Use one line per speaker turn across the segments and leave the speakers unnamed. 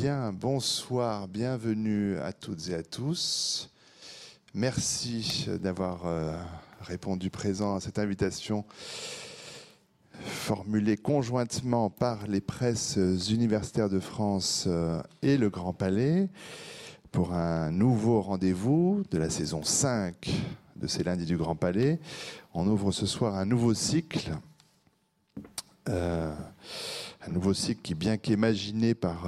Bien, bonsoir, bienvenue à toutes et à tous. Merci d'avoir euh, répondu présent à cette invitation formulée conjointement par les presses universitaires de France euh, et le Grand Palais pour un nouveau rendez-vous de la saison 5 de ces lundis du Grand Palais. On ouvre ce soir un nouveau cycle. Euh, un nouveau cycle qui, bien qu'imaginé par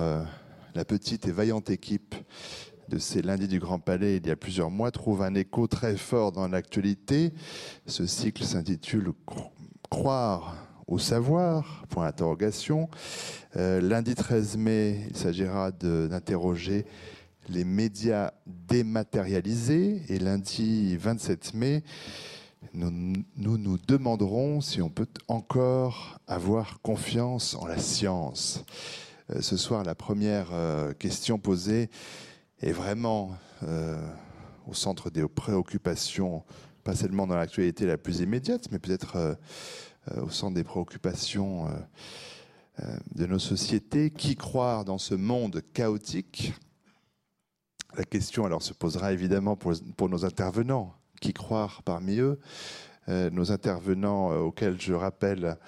la petite et vaillante équipe de ces lundis du Grand Palais il y a plusieurs mois trouve un écho très fort dans l'actualité. Ce cycle s'intitule Croire au savoir Point. Euh, lundi 13 mai, il s'agira d'interroger les médias dématérialisés et lundi 27 mai, nous, nous demanderons si on peut encore avoir confiance en la science. Euh, ce soir, la première euh, question posée est vraiment euh, au centre des préoccupations, pas seulement dans l'actualité la plus immédiate, mais peut-être au centre des préoccupations de nos sociétés. Qui croire dans ce monde chaotique? La question alors se posera évidemment pour, pour nos intervenants. Qui croire parmi eux? Nos intervenants auxquels je rappelle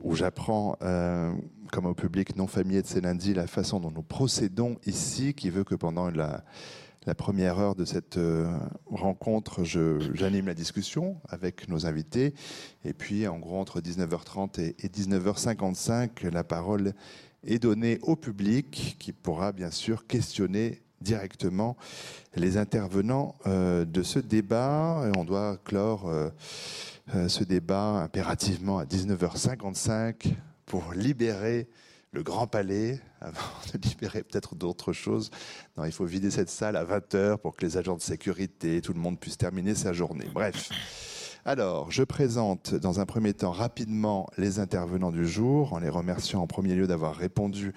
où j'apprends, euh, comme au public non familier de ces lundis, la façon dont nous procédons ici, qui veut que pendant la, première heure de cette euh, rencontre, j'anime la discussion avec nos invités. Et puis, en gros, entre 19h30 et, 19h55, la parole est donnée au public qui pourra bien sûr questionner directement les intervenants euh, de ce débat. Et on doit clore ce débat impérativement à 19h55 pour libérer le Grand Palais, avant de libérer peut-être d'autres choses. Non, il faut vider cette salle à 20h pour que les agents de sécurité, tout le monde puisse terminer sa journée. Bref. Alors, je présente dans un premier temps rapidement les intervenants du jour, en les remerciant en premier lieu d'avoir répondu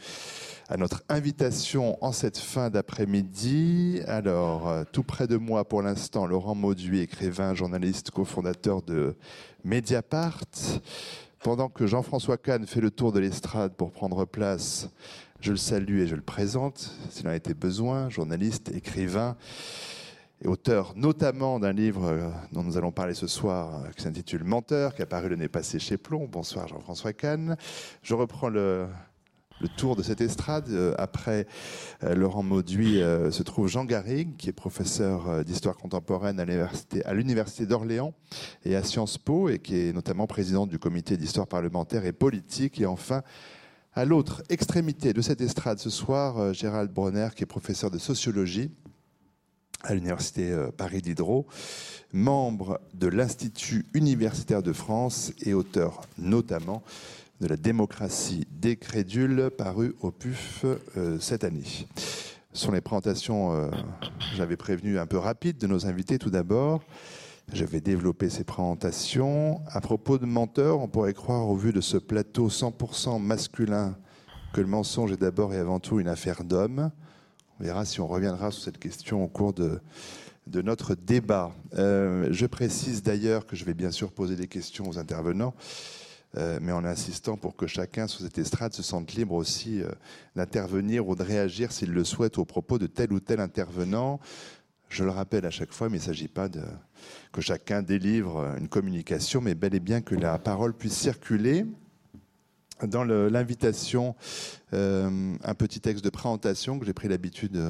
à notre invitation en cette fin d'après-midi. Alors, euh, tout près de moi pour l'instant, Laurent Mauduit, écrivain, journaliste, cofondateur de Mediapart. Pendant que Jean-François Kahn fait le tour de l'estrade pour prendre place, je le salue et je le présente, s'il en été besoin, journaliste, écrivain et auteur notamment d'un livre euh, dont nous allons parler ce soir, euh, qui s'intitule Menteur, qui a paru l'année passée chez Plomb. Bonsoir Jean-François Kahn. Je reprends le, le tour de cette estrade. Euh, après Laurent Mauduit se trouve Jean Garrigue, qui est professeur d'histoire contemporaine à l'Université d'Orléans et à Sciences Po, et qui est notamment président du comité d'histoire parlementaire et politique. Et enfin, à l'autre extrémité de cette estrade ce soir, Gérald Bronner, qui est professeur de sociologie à l'Université Paris Diderot, membre de l'Institut universitaire de France et auteur notamment de la démocratie des crédules, paru au PUF euh, cette année. Ce sont les présentations, euh, j'avais prévenu un peu rapides de nos invités tout d'abord. Je vais développer ces présentations. À propos de menteurs, on pourrait croire au vu de ce plateau 100% masculin que le mensonge est d'abord et avant tout une affaire d'homme. On verra si on reviendra sur cette question au cours de, de notre débat. Euh, je précise d'ailleurs que je vais bien sûr poser des questions aux intervenants. Euh, mais en insistant pour que chacun sur cette estrade se sente libre aussi euh, d'intervenir ou de réagir s'il le souhaite aux propos de tel ou tel intervenant. Je le rappelle à chaque fois, mais il ne s'agit pas de que chacun délivre une communication, mais bel et bien que la parole puisse circuler. Dans l'invitation, euh, un petit texte de présentation que j'ai pris l'habitude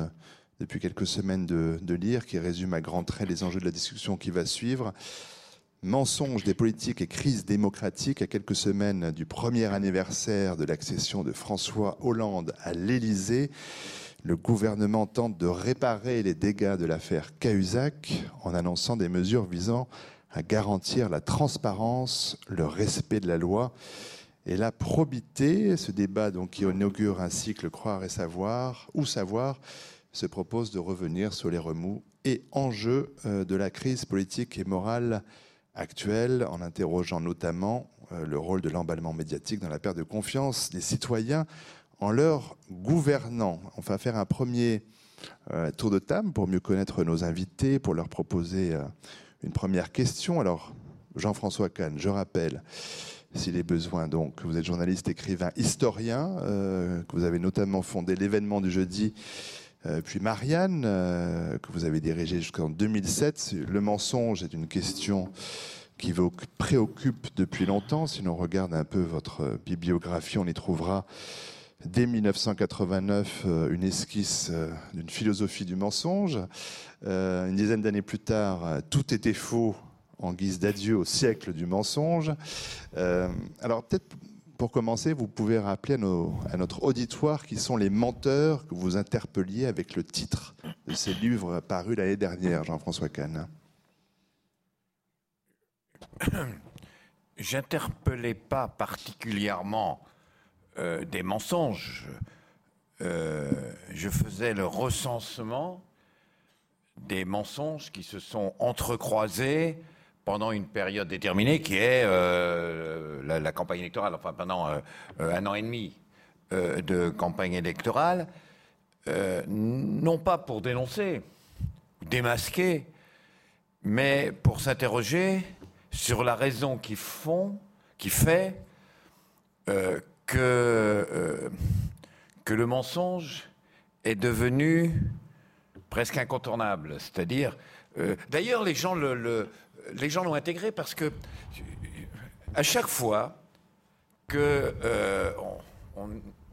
depuis quelques semaines de, de, lire, qui résume à grands traits les enjeux de la discussion qui va suivre. Mensonges des politiques et crise démocratique à quelques semaines du premier anniversaire de l'accession de François Hollande à l'Élysée. Le gouvernement tente de réparer les dégâts de l'affaire Cahuzac en annonçant des mesures visant à garantir la transparence, le respect de la loi et la probité. Ce débat donc, qui inaugure un cycle Croire et savoir ou savoir se propose de revenir sur les remous et enjeux euh, de la crise politique et morale actuelle, en interrogeant notamment euh, le rôle de l'emballement médiatique dans la perte de confiance des citoyens en leur gouvernant. On va faire un premier euh, tour de table pour mieux connaître nos invités, pour leur proposer une première question. Alors, Jean-François Kahn, je rappelle s'il est besoin. Donc, vous êtes journaliste, écrivain, historien, euh, que vous avez notamment fondé l'événement du jeudi, euh, puis Marianne, euh, que vous avez dirigé jusqu'en 2007. Le mensonge est une question qui vous préoccupe depuis longtemps. Si l'on regarde un peu votre bibliographie, on y trouvera dès 1989 une esquisse d'une philosophie du mensonge. une dizaine d'années plus tard, tout était faux en guise d'adieu au siècle du mensonge. Euh, alors peut-être pour commencer, vous pouvez rappeler à, notre auditoire qui sont les menteurs que vous interpelliez avec le titre de ces livres parus l'année dernière, Jean-François Kahn.
J'interpellais pas particulièrement euh, des mensonges. Euh, je faisais le recensement des mensonges qui se sont entrecroisés pendant une période déterminée qui est euh, la, campagne électorale, enfin pendant euh, euh, un an et demi de campagne électorale, non pas pour dénoncer, démasquer, mais pour s'interroger sur la raison qui font, qui fait que, que le mensonge est devenu presque incontournable. C'est-à-dire, d'ailleurs, les gens le, les gens l'ont intégré parce que à chaque fois que euh,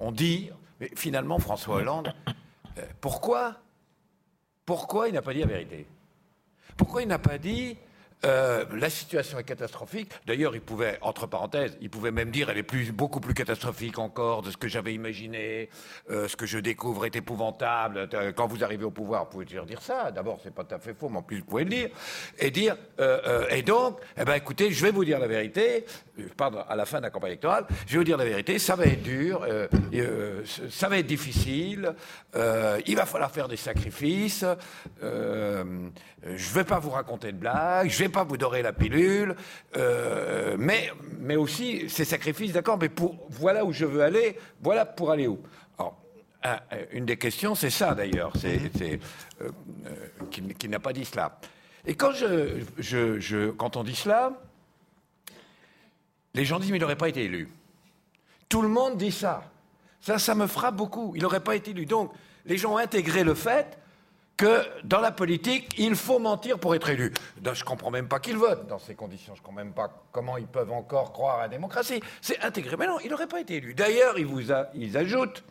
on, dit, finalement François Hollande, euh, pourquoi, pourquoi il n'a pas dit la vérité? Pourquoi il n'a pas dit euh, la situation est catastrophique. D'ailleurs, il pouvait, entre parenthèses, il pouvait même dire elle est beaucoup plus catastrophique encore de ce que j'avais imaginé. Euh, ce que je découvre est épouvantable. Euh, quand vous arrivez au pouvoir, vous pouvez toujours dire ça. D'abord, c'est pas tout à fait faux, mais en plus, vous pouvez le dire. Et dire, et donc, eh ben, écoutez, je vais vous dire la vérité. Parle à la fin de la campagne électorale. Je vais vous dire la vérité. Ça va être dur. ça va être difficile. il va falloir faire des sacrifices. je vais pas vous raconter de blagues. Pas vous dorer la pilule, euh, mais, mais aussi ces sacrifices, d'accord, mais pour, voilà où je veux aller, voilà pour aller où. Alors, une des questions, c'est ça d'ailleurs, c'est, mhm. euh, euh, qui, n'a pas dit cela. Et quand, je, je, quand on dit cela, les gens disent, mais il n'aurait pas été élu. Tout le monde dit ça. Ça, ça me frappe beaucoup. Il n'aurait pas été élu. Donc, les gens ont intégré le fait que dans la politique, il faut mentir pour être élu. Je ne comprends même pas qu'ils votent dans ces conditions. Je ne comprends même pas comment ils peuvent encore croire à la démocratie. C'est intégré. Mais non, il n'aurait pas été élu. D'ailleurs, ils, vous ils ajoutent.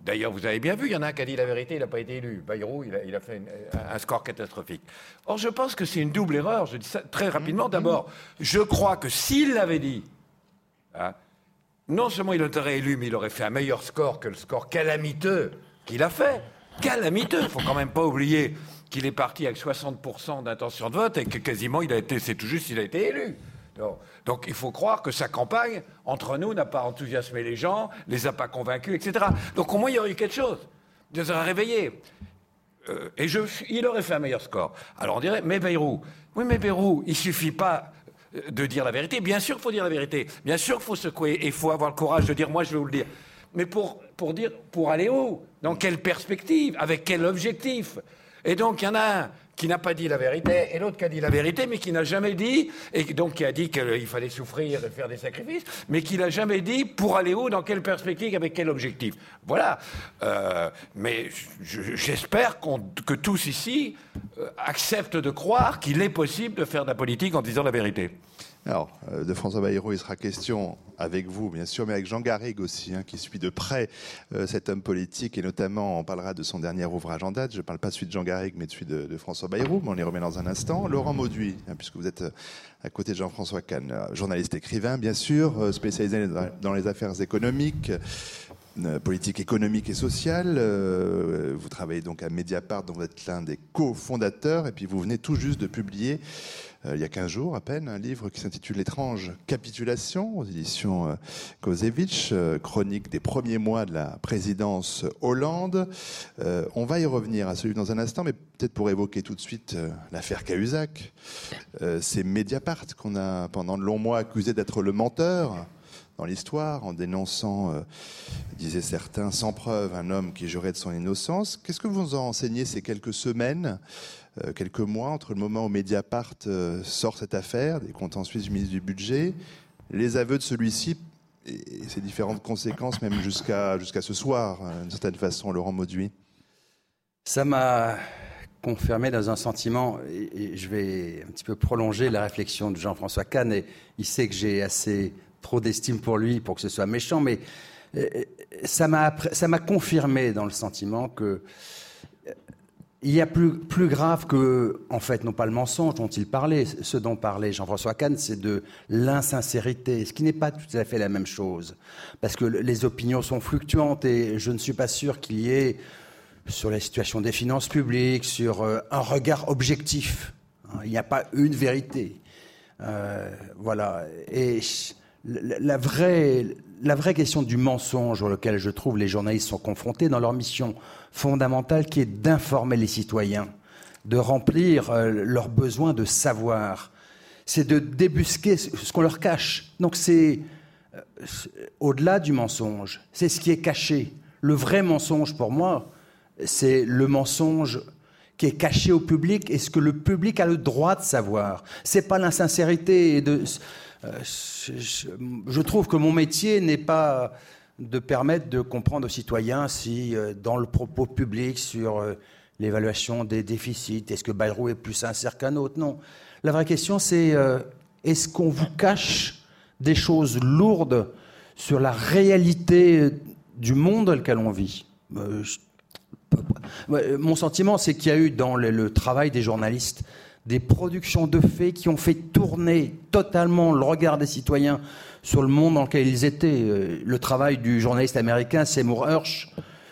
D'ailleurs, vous avez bien vu, il y en a un qui a dit la vérité, il n'a pas été élu. Bayrou, il a, fait un score catastrophique. Or, je pense que c'est une double erreur. Je dis ça très rapidement. D'abord, je crois que s'il l'avait dit, hein, non seulement il aurait élu, mais il aurait fait un meilleur score que le score calamiteux qu'il a fait calamiteux. Il faut quand même pas oublier qu'il est parti avec 60% d'intention de vote et que quasiment il a été, c'est tout juste, il a été élu. Donc, il faut croire que sa campagne, entre nous, n'a pas enthousiasmé les gens, les a pas convaincus, etc. Donc au moins il y aurait eu quelque chose. Il les aurait. Euh, et il aurait fait un meilleur score. Alors on dirait, mais Bayrou, oui mais Bayrou, il suffit pas de dire la vérité. Bien sûr qu'il faut dire la vérité. Bien sûr qu'il faut secouer et il faut avoir le courage de dire, moi je vais vous le dire. Mais pour, pour dire, pour aller où Dans quelle perspective Avec quel objectif? Et donc, il y en a un qui n'a pas dit la vérité, et l'autre qui a dit la vérité, mais qui n'a jamais dit, et donc qui a dit qu'il fallait souffrir et faire des sacrifices, mais qui n'a jamais dit pour aller où, dans quelle perspective, avec quel objectif. Voilà. Euh, mais j'espère que tous ici euh, acceptent de croire qu'il est possible de faire de la politique en disant la vérité.
Alors, euh, de François Bayrou, il sera question avec vous, bien sûr, mais avec Jean Garrigue aussi, hein, qui suit de près euh, cet homme politique, et notamment, on parlera de son dernier ouvrage en date. Je ne parle pas celui de Jean Garrigue, mais de celui de, François Bayrou, mais on y remet dans un instant. Laurent Mauduit, hein, puisque vous êtes euh, à côté de Jean-François Kahn, journaliste écrivain, bien sûr, spécialisé dans les affaires économiques, politique économique et sociale. vous travaillez donc à Mediapart, dont vous êtes l'un des cofondateurs, et puis vous venez tout juste de publier il y a 15 jours à peine, un livre qui s'intitule L'étrange capitulation aux éditions euh, euh, chronique des premiers mois de la présidence Hollande. on va y revenir à celui dans un instant, mais peut-être pour évoquer tout de suite l'affaire Cahuzac. C'est Mediapart qu'on a pendant de longs mois accusé d'être le menteur dans l'histoire, en dénonçant, disaient certains, sans preuve, un homme qui jurait de son innocence. Qu'est-ce que vous en enseignez ces quelques semaines euh, quelques mois entre le moment où Mediapart euh, sort cette affaire, des comptes en Suisse du ministre du Budget, les aveux de celui-ci et ses différentes conséquences, même jusqu'à jusqu'à ce soir, d'une certaine façon, Laurent Mauduit.
Ça m'a confirmé dans un sentiment, et je vais un petit peu prolonger la réflexion de Jean-François Kahn, et il sait que j'ai assez trop d'estime pour lui pour que ce soit méchant, mais euh, ça m'a confirmé dans le sentiment que il y a plus, grave que, en fait, non pas le mensonge dont il parlait, ce dont parlait Jean-François Kahn, c'est de l'insincérité, ce qui n'est pas tout à fait la même chose. Parce que les opinions sont fluctuantes et je ne suis pas sûr qu'il y ait, sur la situation des finances publiques, sur euh, un regard objectif. Hein, il n'y a pas une vérité. Euh, voilà. Et la vraie, la vraie question du mensonge auquel je trouve les journalistes sont confrontés dans leur mission fondamentale qui est d'informer les citoyens, de remplir euh, leurs besoins de savoir, c'est de débusquer ce qu'on leur cache. Donc c'est euh, au-delà du mensonge, c'est ce qui est caché. Le vrai mensonge pour moi, c'est le mensonge qui est caché au public et ce que le public a le droit de savoir. C'est pas l'insincérité de euh, je, trouve que mon métier n'est pas de permettre de comprendre aux citoyens si, euh, dans le propos public sur euh, l'évaluation des déficits, est-ce que Bayrou est plus sincère qu'un autre? Non. La vraie question, c'est est-ce qu'on vous cache des choses lourdes sur la réalité du monde dans lequel on vit? Mon sentiment, c'est qu'il y a eu dans le travail des journalistes des productions de faits qui ont fait tourner totalement le regard des citoyens sur le monde dans lequel ils étaient. Euh, le travail du journaliste américain Seymour Hersh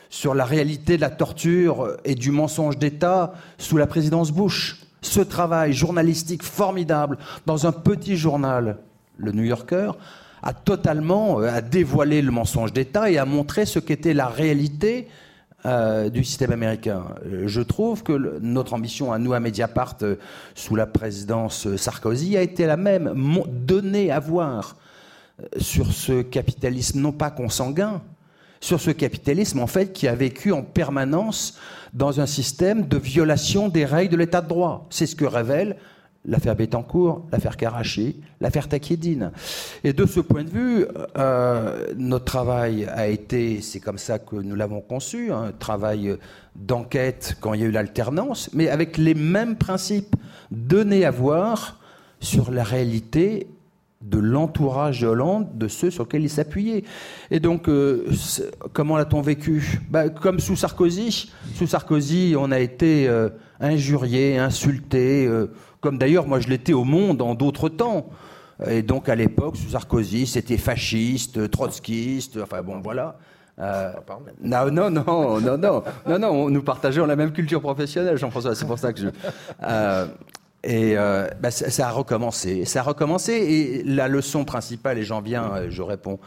sur la réalité de la torture et du mensonge d'État sous la présidence Bush. Ce travail journalistique formidable dans un petit journal, le New Yorker, a totalement euh, a dévoilé le mensonge d'État et a montré ce qu'était la réalité euh, du système américain. Euh, je trouve que notre ambition à nous, à Mediapart, euh, sous la présidence Sarkozy, a été la même, donner à voir sur ce capitalisme non pas consanguin, sur ce capitalisme en fait qui a vécu en permanence dans un système de violation des règles de l'état de droit. C'est ce que révèle l'affaire Bettencourt, l'affaire Karachi, l'affaire Takedine. Et de ce point de vue, euh, notre travail a été, c'est comme ça que nous l'avons conçu, un travail d'enquête quand il y a eu l'alternance, mais avec les mêmes principes, donner à voir sur la réalité de l'entourage de Hollande, de ceux sur lesquels il s'appuyait. Et donc, euh, comment l'a-t-on vécu? Bah, Comme sous Sarkozy. Sous Sarkozy, on a été euh, injurié, insulté, comme d'ailleurs moi je l'étais au monde en d'autres temps. Et donc à l'époque, sous Sarkozy, c'était fasciste, trotskiste, enfin bon voilà. Euh, non, non, non, non, non, non, non, nous partageons la même culture professionnelle, Jean-François, c'est pour ça que je... Euh, et euh, bah, ça, a recommencé. Ça a recommencé. Et la leçon principale, et j'en viens, je réponds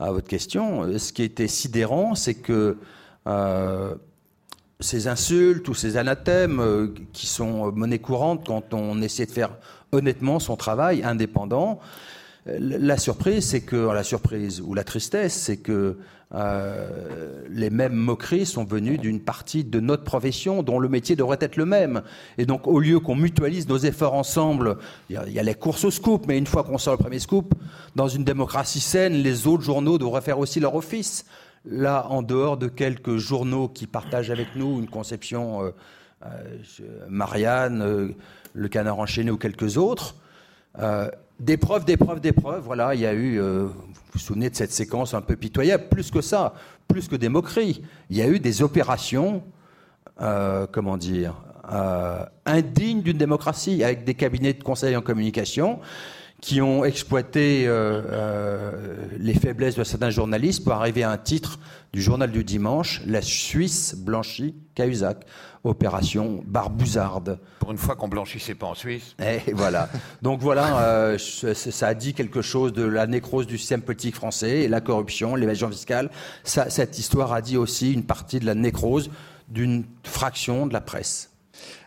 à votre question, ce qui était sidérant, c'est que ces insultes ou ces anathèmes euh, qui sont monnaie courante quand on essaie de faire honnêtement son travail indépendant. Euh, la surprise, c'est que la surprise ou la tristesse, c'est que euh, les mêmes moqueries sont venues d'une partie de notre profession dont le métier devrait être le même. Et donc, au lieu qu'on mutualise nos efforts ensemble, il y, a les courses au scoop, mais une fois qu'on sort le premier scoop, dans une démocratie saine, les autres journaux devraient faire aussi leur office là, en dehors de quelques journaux qui partagent avec nous une conception, euh, euh, Marianne, euh, Le Canard enchaîné ou quelques autres, des preuves, des preuves, des preuves. Voilà, il y a eu, vous vous souvenez de cette séquence un peu pitoyable, plus que ça, plus que des moqueries. Il y a eu des opérations, comment dire, indignes d'une démocratie, avec des cabinets de conseil en communication qui ont exploité euh, euh, les faiblesses de certains journalistes pour arriver à un titre du journal du dimanche, La Suisse blanchie Cahuzac, opération barbouzarde.
Pour une fois qu'on blanchissait pas en Suisse.
Et voilà. Donc voilà, euh, ça a dit quelque chose de la nécrose du système politique français, la corruption, l'évasion fiscale. Ça, cette histoire a dit aussi une partie de la nécrose d'une fraction de la presse.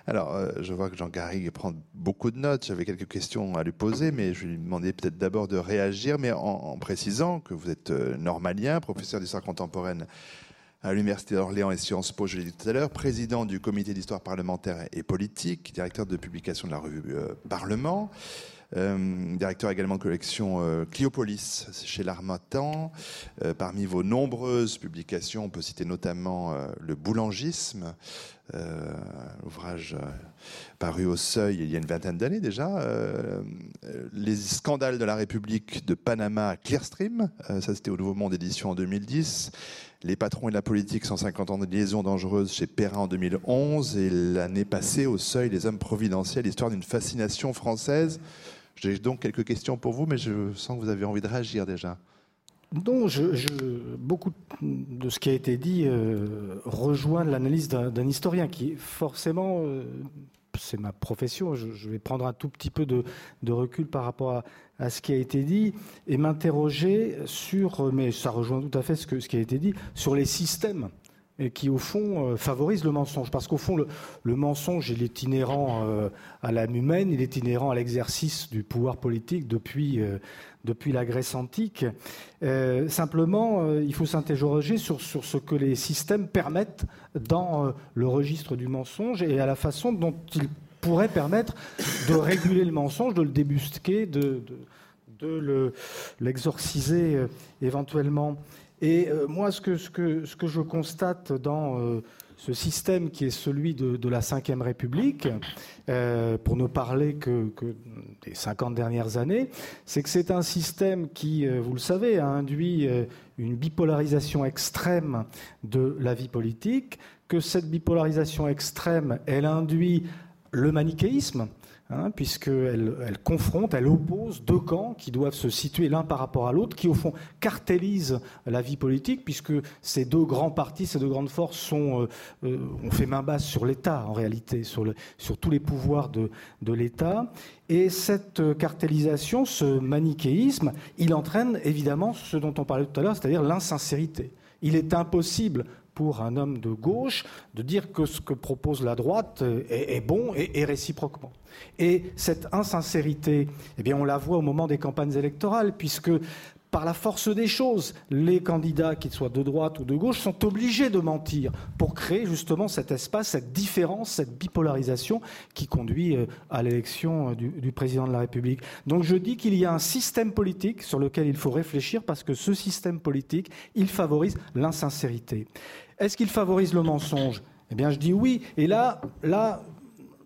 Alors, euh, je vois que Jean Garrigue prend beaucoup de notes. J'avais quelques questions à lui poser, mais je lui demandais peut-être d'abord de réagir, mais en, précisant que vous êtes euh, normalien, professeur d'histoire contemporaine à l'Université d'Orléans et Sciences Po, je l'ai dit tout à l'heure, président du comité d'histoire parlementaire et politique, directeur de publication de la revue euh, Parlement. Directeur également de collection Cliopolis chez l'Armatan. parmi vos nombreuses publications, on peut citer notamment Le boulangisme, ouvrage paru au seuil il y a une vingtaine d'années déjà. les scandales de la République de Panama Clearstream, ça c'était au Nouveau Monde édition en 2010. Les patrons et la politique, 150 ans de liaison dangereuse chez Perrin en 2011. Et l'année passée, au seuil, les hommes providentiels, histoire d'une fascination française. J'ai donc quelques questions pour vous, mais je sens que vous avez envie de réagir déjà.
Non, je, beaucoup de ce qui a été dit euh, rejoint l'analyse d'un historien qui, forcément, euh, c'est ma profession, je, vais prendre un tout petit peu de, recul par rapport à, ce qui a été dit et m'interroger sur, mais ça rejoint tout à fait ce qui a été dit, sur les systèmes qui, au fond, euh, favorisent le mensonge. Parce qu'au fond, le, mensonge, il est inhérent euh, à l'âme humaine, il est inhérent à l'exercice du pouvoir politique depuis, euh, depuis la Grèce antique. simplement, il faut s'interroger sur, sur, ce que les systèmes permettent dans le registre du mensonge et à la façon dont ils pourrait permettre de réguler le mensonge, de le débusquer, de, de, l'exorciser euh, éventuellement. Et euh, moi, ce que, je constate dans euh, ce système qui est celui de, la Ve République, pour ne parler que, que, des 50 dernières années, c'est que c'est un système qui, vous le savez, a induit une bipolarisation extrême de la vie politique, que cette bipolarisation extrême, elle induit le manichéisme, hein, puisqu'elle elle confronte, elle oppose deux camps qui doivent se situer l'un par rapport à l'autre, qui au fond cartélisent la vie politique, puisque ces deux grands partis, ces deux grandes forces euh, euh, ont fait main basse sur l'État en réalité, sur tous les pouvoirs de, de l'État. Et cette cartélisation, ce manichéisme, il entraîne évidemment ce dont on parlait tout à l'heure, c'est-à-dire l'insincérité. Il est impossible pour un homme de gauche de dire que ce que propose la droite est, bon et, réciproquement. Et cette insincérité, eh bien, on la voit au moment des campagnes électorales, puisque par la force des choses, les candidats, qu'ils soient de droite ou de gauche, sont obligés de mentir pour créer justement cet espace, cette différence, cette bipolarisation qui conduit euh, à l'élection euh, du, président de la République. Donc je dis qu'il y a un système politique sur lequel il faut réfléchir parce que ce système politique, il favorise l'insincérité. Est-ce qu'il favorise le mensonge? Eh bien, je dis oui. Et là, là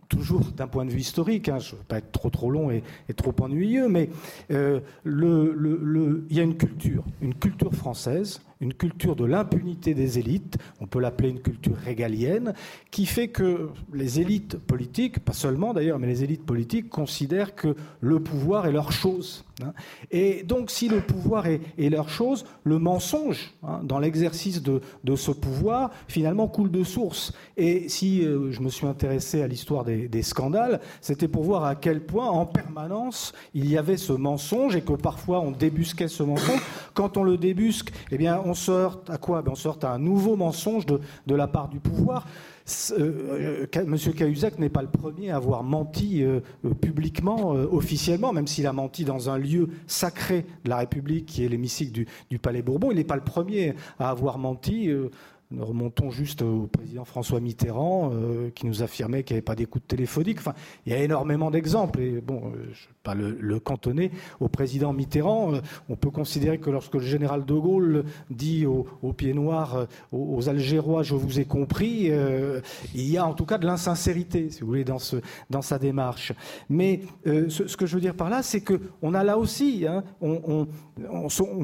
toujours d'un point de vue historique, hein, je ne veux pas être trop trop long et, trop ennuyeux, mais euh, il y a une culture, une culture française une culture de l'impunité des élites, on peut l'appeler une culture régalienne, qui fait que les élites politiques, pas seulement d'ailleurs, mais les élites politiques considèrent que le pouvoir est leur chose. Hein. Et donc si le pouvoir est, leur chose, le mensonge hein, dans l'exercice de, ce pouvoir finalement coule de source. Et si euh, je me suis intéressé à l'histoire des, des scandales, c'était pour voir à quel point en permanence il y avait ce mensonge et que parfois on débusquait ce mensonge. Quand on le débusque, eh bien on sort à quoi ben, On sort à un nouveau mensonge de, de la part du pouvoir. Euh, euh, Monsieur Cahuzac n'est pas le premier à avoir menti euh, publiquement, officiellement, même s'il a menti dans un lieu sacré de la République, qui est l'hémicycle du, du, Palais Bourbon. Il n'est pas le premier à avoir menti nous remontons juste au président François Mitterrand euh, qui nous affirmait qu'il n'y avait pas d'écoute téléphonique. Enfin, il y a énormément d'exemples. Bon, euh, pas le, cantonner au président Mitterrand. Euh, on peut considérer que lorsque le général de Gaulle dit aux, pieds noirs, aux, Algérois, je vous ai compris, il y a en tout cas de l'insincérité, si vous voulez, dans, sa démarche. Mais ce, que je veux dire par là, c'est qu'on a là aussi, hein, on,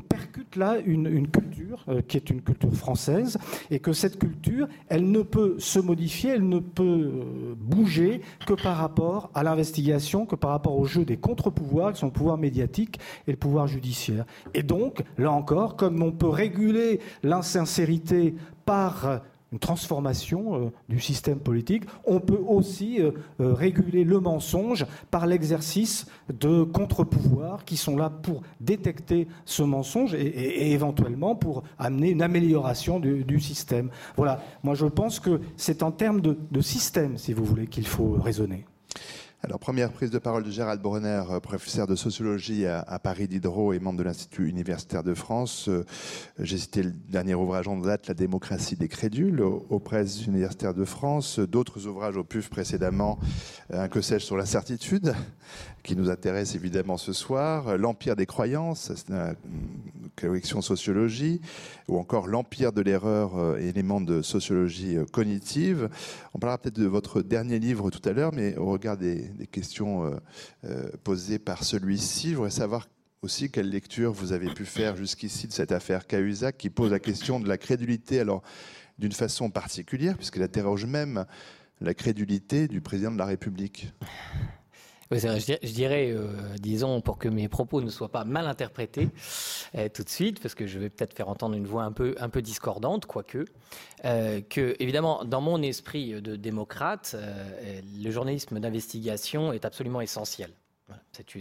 percute là une, culture qui est une culture française. Et que cette culture, elle ne peut se modifier, elle ne peut euh, bouger que par rapport à l'investigation, que par rapport au jeu des contre-pouvoirs, qui sont le pouvoir médiatique et le pouvoir judiciaire. Et donc, là encore, comme on peut réguler l'insincérité par une transformation euh, du système politique. On peut aussi euh, euh, réguler le mensonge par l'exercice de contre-pouvoirs qui sont là pour détecter ce mensonge et, éventuellement pour amener une amélioration du, système. Voilà, moi je pense que c'est en termes de système, si vous voulez, qu'il faut raisonner.
Alors, première prise de parole de Gérald Bronner, euh, professeur de sociologie à, Paris Diderot et membre de l'Institut universitaire de France. Euh, j'ai cité le dernier ouvrage en date, La démocratie des crédules, aux, presses universitaires de France. D'autres ouvrages au PUF précédemment, euh, Un que sais-je sur l'incertitude, qui nous intéresse évidemment ce soir, L'Empire des croyances, c'est une collection sociologie, ou encore L'Empire de l'erreur, élément de sociologie cognitive. On parlera peut-être de votre dernier livre tout à l'heure, mais au regard des, questions euh, euh, posées par celui-ci. Je voudrais savoir aussi quelle lecture vous avez pu faire jusqu'ici de cette affaire Cahuzac qui pose la question de la crédulité, alors d'une façon particulière, puisqu'elle interroge même la crédulité du président de la République.
Je dirais, euh, disons, pour que mes propos ne soient pas mal interprétés euh, tout de suite, parce que je vais peut-être faire entendre une voix un peu, discordante, quoique, euh, que, évidemment, dans mon esprit de démocrate, le journalisme d'investigation est absolument essentiel.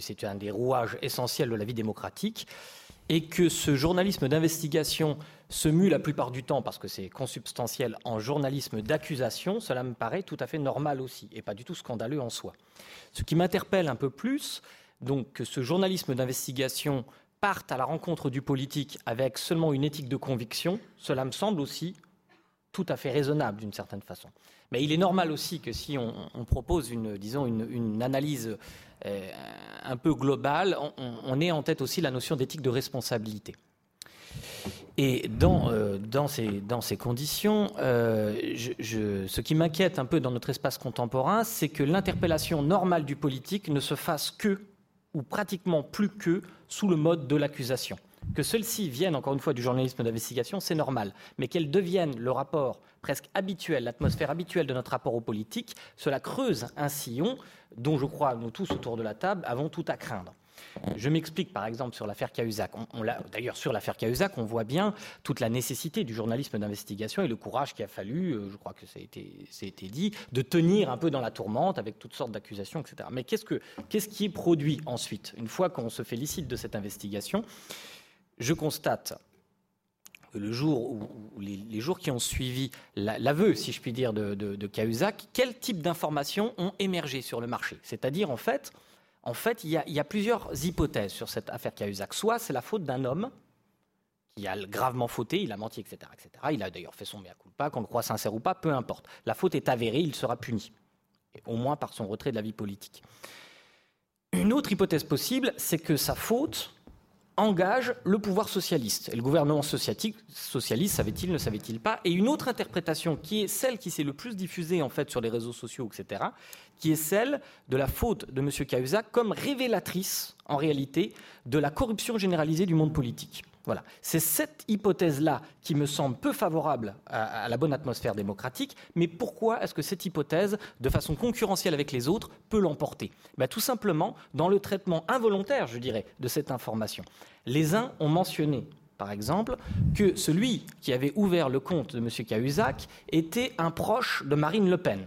C'est un des rouages essentiels de la vie démocratique et que ce journalisme d'investigation se mue la plupart du temps, parce que c'est consubstantiel, en journalisme d'accusation, cela me paraît tout à fait normal aussi, et pas du tout scandaleux en soi. Ce qui m'interpelle un peu plus, donc que ce journalisme d'investigation parte à la rencontre du politique avec seulement une éthique de conviction, cela me semble aussi tout à fait raisonnable d'une certaine façon. Mais il est normal aussi que si on, propose une, disons, une analyse un peu global, on, est en tête aussi la notion d'éthique de responsabilité. Et dans, euh, dans, ces, dans, ces, conditions, euh, ce qui m'inquiète un peu dans notre espace contemporain, c'est que l'interpellation normale du politique ne se fasse que, ou pratiquement plus que, sous le mode de l'accusation. Que celles-ci viennent, encore une fois, du journalisme d'investigation, c'est normal. Mais qu'elles deviennent le rapport presque habituel, l'atmosphère habituelle de notre rapport au politique, cela creuse un sillon dont je crois, nous tous autour de la table, avons tout à craindre. Je m'explique par exemple sur l'affaire Cahuzac. D'ailleurs, sur l'affaire Cahuzac, on voit bien toute la nécessité du journalisme d'investigation et le courage qu'il a fallu, euh, je crois que ça a, été, dit, de tenir un peu dans la tourmente avec toutes sortes d'accusations, etc. Mais qu'est-ce, que, qu'est-ce qui est produit ensuite? Une fois qu'on se félicite de cette investigation, je constate que le jour ou les, jours qui ont suivi l'aveu, si je puis dire, de, de, Cahuzac, quel type d'informations ont émergé sur le marché? C'est-à-dire, en fait, en fait il, y a, plusieurs hypothèses sur cette affaire Cahuzac. Soit c'est la faute d'un homme qui a gravement fauté, il a menti, etc. etc. Il a d'ailleurs fait son mea culpa, qu'on le croit sincère ou pas, peu importe. La faute est avérée, il sera puni, au moins par son retrait de la vie politique. Une autre hypothèse possible, c'est que sa faute engage le pouvoir socialiste. Et le gouvernement socialiste, savait-il, ne savait-il pas? Et une autre interprétation, qui est celle qui s'est le plus diffusée en fait sur les réseaux sociaux, etc., qui est celle de la faute de M. Cahuzac comme révélatrice, en réalité, de la corruption généralisée du monde politique. Voilà. C'est cette hypothèse-là qui me semble peu favorable à, la bonne atmosphère démocratique. Mais pourquoi est-ce que cette hypothèse, de façon concurrentielle avec les autres, peut l'emporter? Ben, Tout simplement dans le traitement involontaire, je dirais, de cette information. Les uns ont mentionné par exemple, que celui qui avait ouvert le compte de M. Cahuzac était un proche de Marine Le Pen.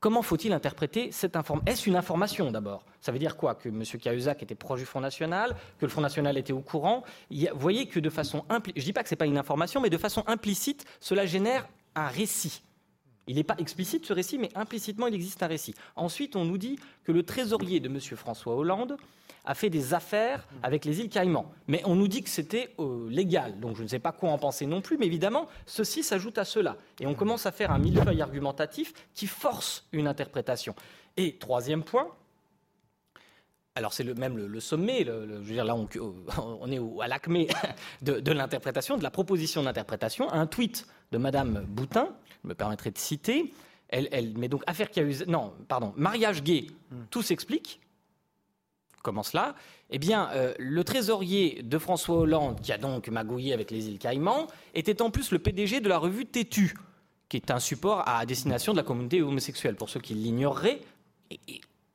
Comment faut-il interpréter cette information Est-ce une information d'abord? Ça veut dire quoi? Que M. Cahuzac était proche du Front National, que le Front National était au courant? Voyez que de façon implicite, je ne dis pas que ce n'est pas une information, mais de façon implicite, cela génère un récit. Il n'est pas explicite ce récit, mais implicitement il existe un récit. Ensuite, on nous dit que le trésorier de M. François Hollande a fait des affaires avec les îles Caïmans. Mais on nous dit que c'était euh, légal, donc je ne sais pas quoi en penser non plus, mais évidemment, ceci s'ajoute à cela. Et on commence à faire un millefeuille argumentatif qui force une interprétation. Et troisième point, alors c'est le, même le, sommet, je veux dire là on, on est à l'acmé de, l'interprétation, de la proposition d'interprétation, un tweet de Madame Boutin, je me permettrai de citer, elle, elle met donc affaire qui a eu, non, pardon, mariage gay, tout s'explique, Comment cela? Eh bien, euh, le trésorier de François Hollande, qui a donc magouillé avec les îles Caïmans, était en plus le PDG de la revue Tétu, qui est un support à destination de la communauté homosexuelle, pour ceux qui l'ignoreraient.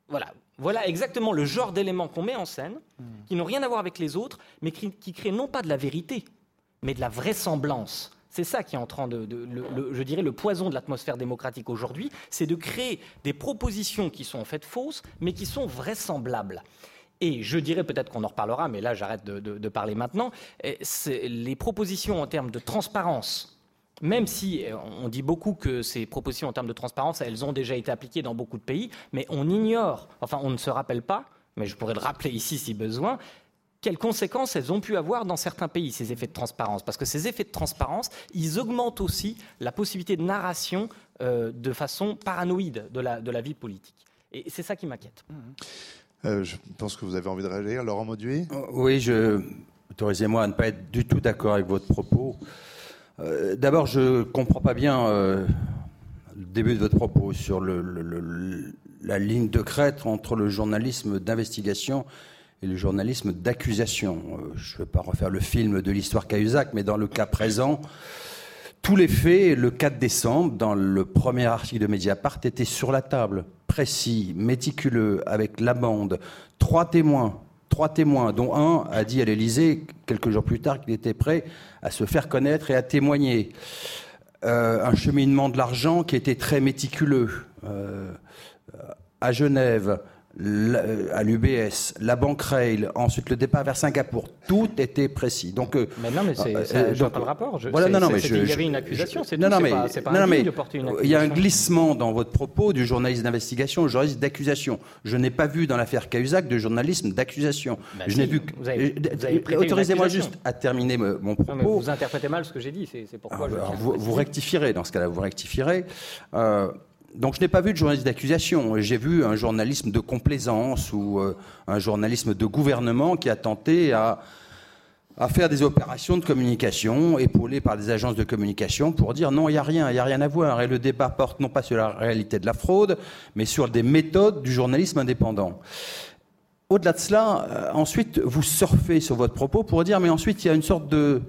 voilà. voilà exactement le genre d'éléments qu'on met en scène, qui n'ont rien à voir avec les autres, mais qui, créent non pas de la vérité, mais de la vraisemblance. C'est ça qui est en train de, je dirais, le poison de l'atmosphère démocratique aujourd'hui, c'est de créer des propositions qui sont en fait fausses, mais qui sont vraisemblables. Et je dirais peut-être qu'on en reparlera, mais là j'arrête de, parler maintenant. Les propositions en termes de transparence même si on dit beaucoup que ces propositions en termes de transparence, elles ont déjà été appliquées dans beaucoup de pays, mais on ignore, enfin on ne se rappelle pas, mais je pourrais le rappeler ici si besoin, quelles conséquences elles ont pu avoir dans certains pays, ces effets de transparence. Parce que ces effets de transparence, ils augmentent aussi la possibilité de narration euh, de façon paranoïde de la, de la vie politique. Et c'est ça qui m'inquiète.
Euh, je pense que vous avez envie de réagir, Laurent Mauduit?
Euh, Oui, je... autorisez-moi à ne pas être du tout d'accord avec votre propos. D'abord, je ne comprends pas bien le début de votre propos sur le, la ligne de crête entre le journalisme d'investigation le journalisme d'accusation. Euh, je ne vais pas refaire le film de l'histoire Cahuzac, mais dans le cas présent, tous les faits, le 4 décembre, dans le premier article de Mediapart, étaient sur la table, précis, méticuleux, avec la bande, trois témoins, trois témoins, dont un a dit à l'Élysée, quelques jours plus tard, qu'il était prêt à se faire connaître et à témoigner. Euh, un cheminement de l'argent qui était très méticuleux. Euh, à Genève, à l'UBS, la banque Rail, ensuite le départ vers Singapour, tout était précis. Donc,
euh, mais non, mais c'est, euh, euh pas le rapport. Je, voilà, non, non, mais je, il y avait une accusation, c'est non,
non, mais,
pas, pas non, mais, de porter une
Il y a un glissement dans votre propos du journaliste d'investigation au journaliste d'accusation. Je n'ai pas vu dans l'affaire Cahuzac de journalisme d'accusation.
Bah
je n'ai vu. Autorisez-moi juste à terminer mon propos. Non,
vous interprétez mal ce que j'ai dit. C'est pourquoi.
Alors, je vous, vous rectifierez dans ce cas-là. Vous rectifierez. Euh, donc je n'ai pas vu de journaliste d'accusation, j'ai vu un journalisme de complaisance ou euh, un journalisme de gouvernement qui a tenté à, faire des opérations de communication épaulées par des agences de communication pour dire non, il n'y a rien, il n'y a rien à voir. Et le débat porte non pas sur la réalité de la fraude, mais sur des méthodes du journalisme indépendant. Au-delà de cela, euh, ensuite, vous surfez sur votre propos pour dire, mais ensuite, il y a une sorte de,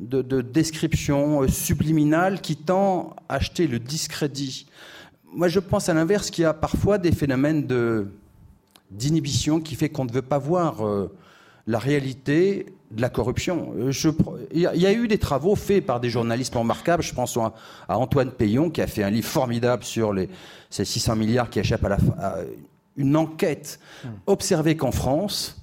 de, de description euh, subliminale qui tend à acheter le discrédit moi, je pense à l'inverse qu'il y a parfois des phénomènes d'inhibition qui fait qu'on ne veut pas voir euh, la réalité de la corruption. Euh, il y, a eu des travaux faits par des journalistes remarquables. Je pense à, Antoine Payon qui a fait un livre formidable sur ces 600 milliards qui échappent à, à une enquête. Observée qu'en France,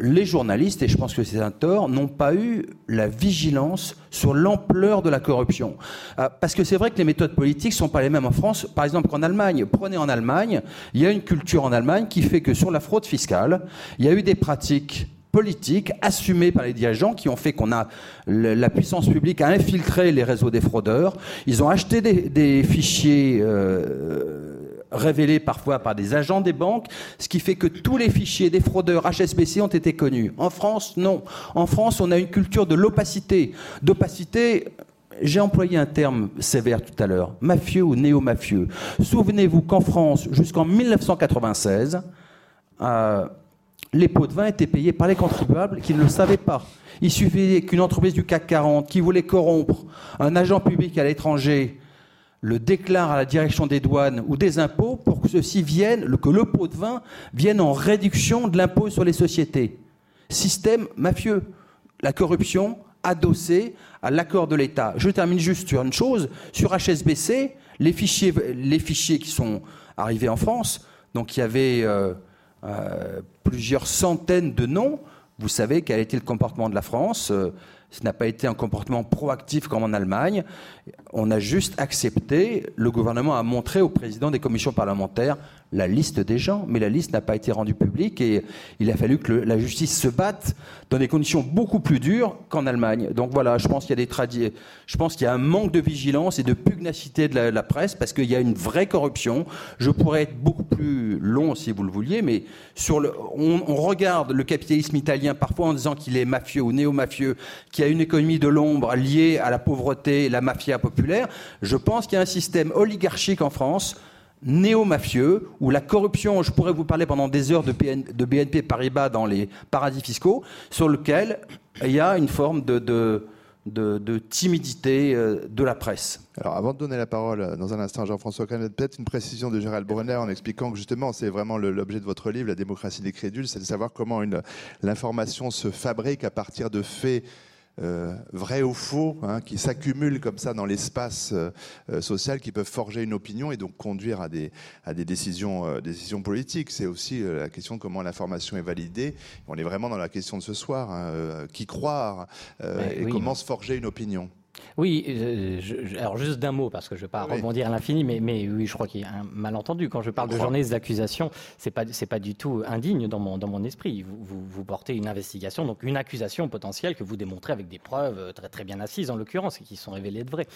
les journalistes, et je pense que c'est un tort, n'ont pas eu la vigilance sur l'ampleur de la corruption. Euh, parce que c'est vrai que les méthodes politiques sont pas les mêmes en France, par exemple qu'en Allemagne. Prenez en Allemagne, il y a une culture en Allemagne qui fait que sur la fraude fiscale, il y a eu des pratiques politiques assumées par les dirigeants qui ont fait qu'on a la puissance publique a infiltré les réseaux des fraudeurs. Ils ont acheté des, fichiers euh, révélés parfois par des agents des banques, ce qui fait que tous les fichiers des fraudeurs HSBC ont été connus. En France, non. En France, on a une culture de l'opacité. D'opacité, j'ai employé un terme sévère tout à l'heure, mafieux ou néo-mafieux. Souvenez-vous qu'en France, jusqu'en 1996, euh, les pots de vin étaient payés par les contribuables qui ne le savaient pas. Il suffisait qu'une entreprise du CAC 40 qui voulait corrompre un agent public à l'étranger le déclare à la direction des douanes ou des impôts pour que ceci vienne, que le pot de vin vienne en réduction de l'impôt sur les sociétés. Système mafieux. La corruption adossée à l'accord de l'État. Je termine juste sur une chose. Sur HSBC, les fichiers, les fichiers qui sont arrivés en France, donc il y avait euh, euh, plusieurs centaines de noms. Vous savez quel était le comportement de la France. Euh, ce n'a pas été un comportement proactif comme en Allemagne. On a juste accepté, le gouvernement a montré au président des commissions parlementaires la liste des gens, mais la liste n'a pas été rendue publique et il a fallu que la justice se batte dans des conditions beaucoup plus dures qu'en Allemagne. Donc voilà, je pense qu'il y a un manque de vigilance et de pugnacité de la, presse parce qu'il y a une vraie corruption. Je pourrais être beaucoup plus long si vous le vouliez, mais on, regarde le capitalisme italien parfois en disant qu'il est mafieux ou néo-mafieux, qu'il y a une économie de l'ombre liée à la pauvreté et la mafia populaire. Je pense qu'il y a un système oligarchique en France néo-mafieux, où la corruption, je pourrais vous parler pendant des heures de, BNP Paribas dans les paradis fiscaux, sur lequel il y a une forme de, de, timidité euh, de la presse.
Alors, avant de donner la parole euh, dans un instant à Jean-François Canet, peut-être une précision de Gérald Brunner en expliquant que justement, c'est vraiment l'objet de votre livre, La démocratie des crédules, c'est de savoir comment l'information se fabrique à partir de faits euh, vrai ou faux, hein, qui s'accumulent comme ça dans l'espace euh, euh, social, qui peuvent forger une opinion et donc conduire à des, à des décisions, décisions politiques. C'est aussi la question de comment l'information est validée. On est vraiment dans la question de ce soir. Hein, qui croire et comment se forger une opinion
Oui, euh, alors juste d'un mot, parce que je ne vais pas rebondir à l'infini, mais, mais, oui, je crois qu'il y a un malentendu. Quand je parle de journalistes d'accusation, ce n'est pas, pas du tout indigne dans mon, dans mon esprit. Vous, vous, portez une investigation, donc une accusation potentielle que vous démontrez avec des preuves euh, très, très bien assises, en l'occurrence, et qui sont révélées de vraies.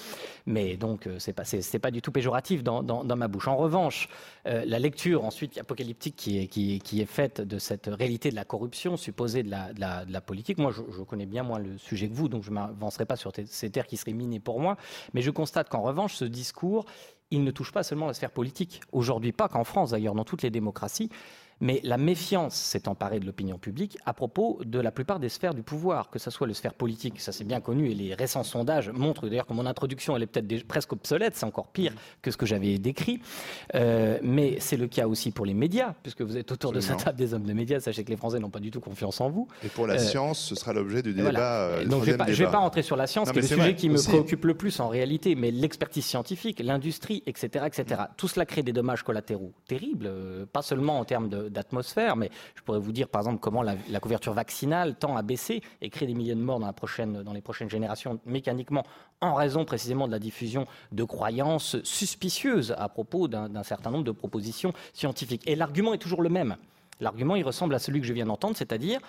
Mais donc, euh, ce n'est pas, pas du tout péjoratif dans, dans, ma bouche. En revanche, la lecture ensuite apocalyptique qui est, qui, qui, est faite de cette réalité de la corruption supposée de la, de la, de la politique, moi, je, je, connais bien moins le sujet que vous, donc je ne m'avancerai pas sur ces terres qui seraient minées pour moi. Mais je constate qu'en revanche, ce discours, il ne touche pas seulement la sphère politique. Aujourd'hui, pas qu'en France, d'ailleurs, dans toutes les démocraties. Mais la méfiance s'est emparée de l'opinion publique à propos de la plupart des sphères du pouvoir, que ce soit les sphères politiques, ça c'est bien connu, et les récents sondages montrent d'ailleurs que mon introduction elle est peut-être presque obsolète, c'est encore pire que ce que j'avais décrit. Euh, mais c'est le cas aussi pour les médias, puisque vous êtes autour de cette table des hommes de médias, sachez que les Français n'ont pas du tout confiance en vous.
Et pour la euh, science, ce sera l'objet du débat.
Euh, Donc je ne vais, pas rentrer sur la science, qui est le sujet qui me préoccupe le plus en réalité, mais l'expertise scientifique, l'industrie, etc., etc. Tout cela crée des dommages collatéraux terribles, pas seulement en termes d'atmosphère, mais je pourrais vous dire par exemple comment la, couverture vaccinale tend à baisser et crée des milliers de morts dans, dans les prochaines générations mécaniquement en raison précisément de la diffusion de croyances suspicieuses à propos d'un certain nombre de propositions scientifiques. Et l'argument est toujours le même. L'argument, il ressemble à celui que je viens d'entendre, c'est-à-dire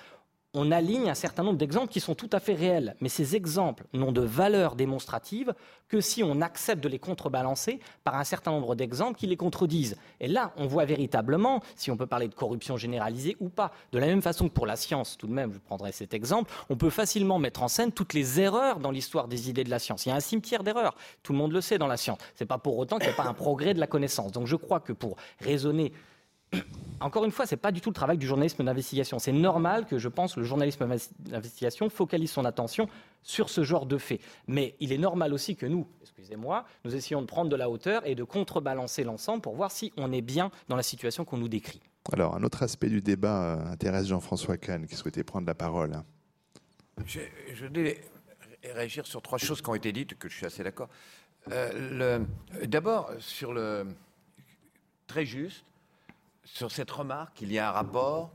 on aligne un certain nombre d'exemples qui sont tout à fait réels. Mais ces exemples n'ont de valeur démonstrative que si on accepte de les contrebalancer par un certain nombre d'exemples qui les contredisent. Et là, on voit véritablement si on peut parler de corruption généralisée ou pas. De la même façon que pour la science, tout de même, je prendrai cet exemple, on peut facilement mettre en scène toutes les erreurs dans l'histoire des idées de la science. Il y a un cimetière d'erreurs. Tout le monde le sait dans la science. Ce n'est pas pour autant qu'il n'y a pas un progrès de la connaissance. Donc je crois que pour raisonner encore une fois, ce n'est pas du tout le travail du journalisme d'investigation. C'est normal que, je pense, le journalisme d'investigation focalise son attention sur ce genre de faits. Mais il est normal aussi que nous, excusez-moi, nous essayons de prendre de la hauteur et de contrebalancer l'ensemble pour voir si on est bien dans la situation qu'on nous décrit.
Alors, un autre aspect du débat euh, intéresse Jean-François Kahn, qui souhaitait prendre la parole.
Je, je voulais réagir sur trois choses qui ont été dites, que je suis assez d'accord. Euh, d'abord, sur le. Très juste, sur cette remarque qu'il y a un rapport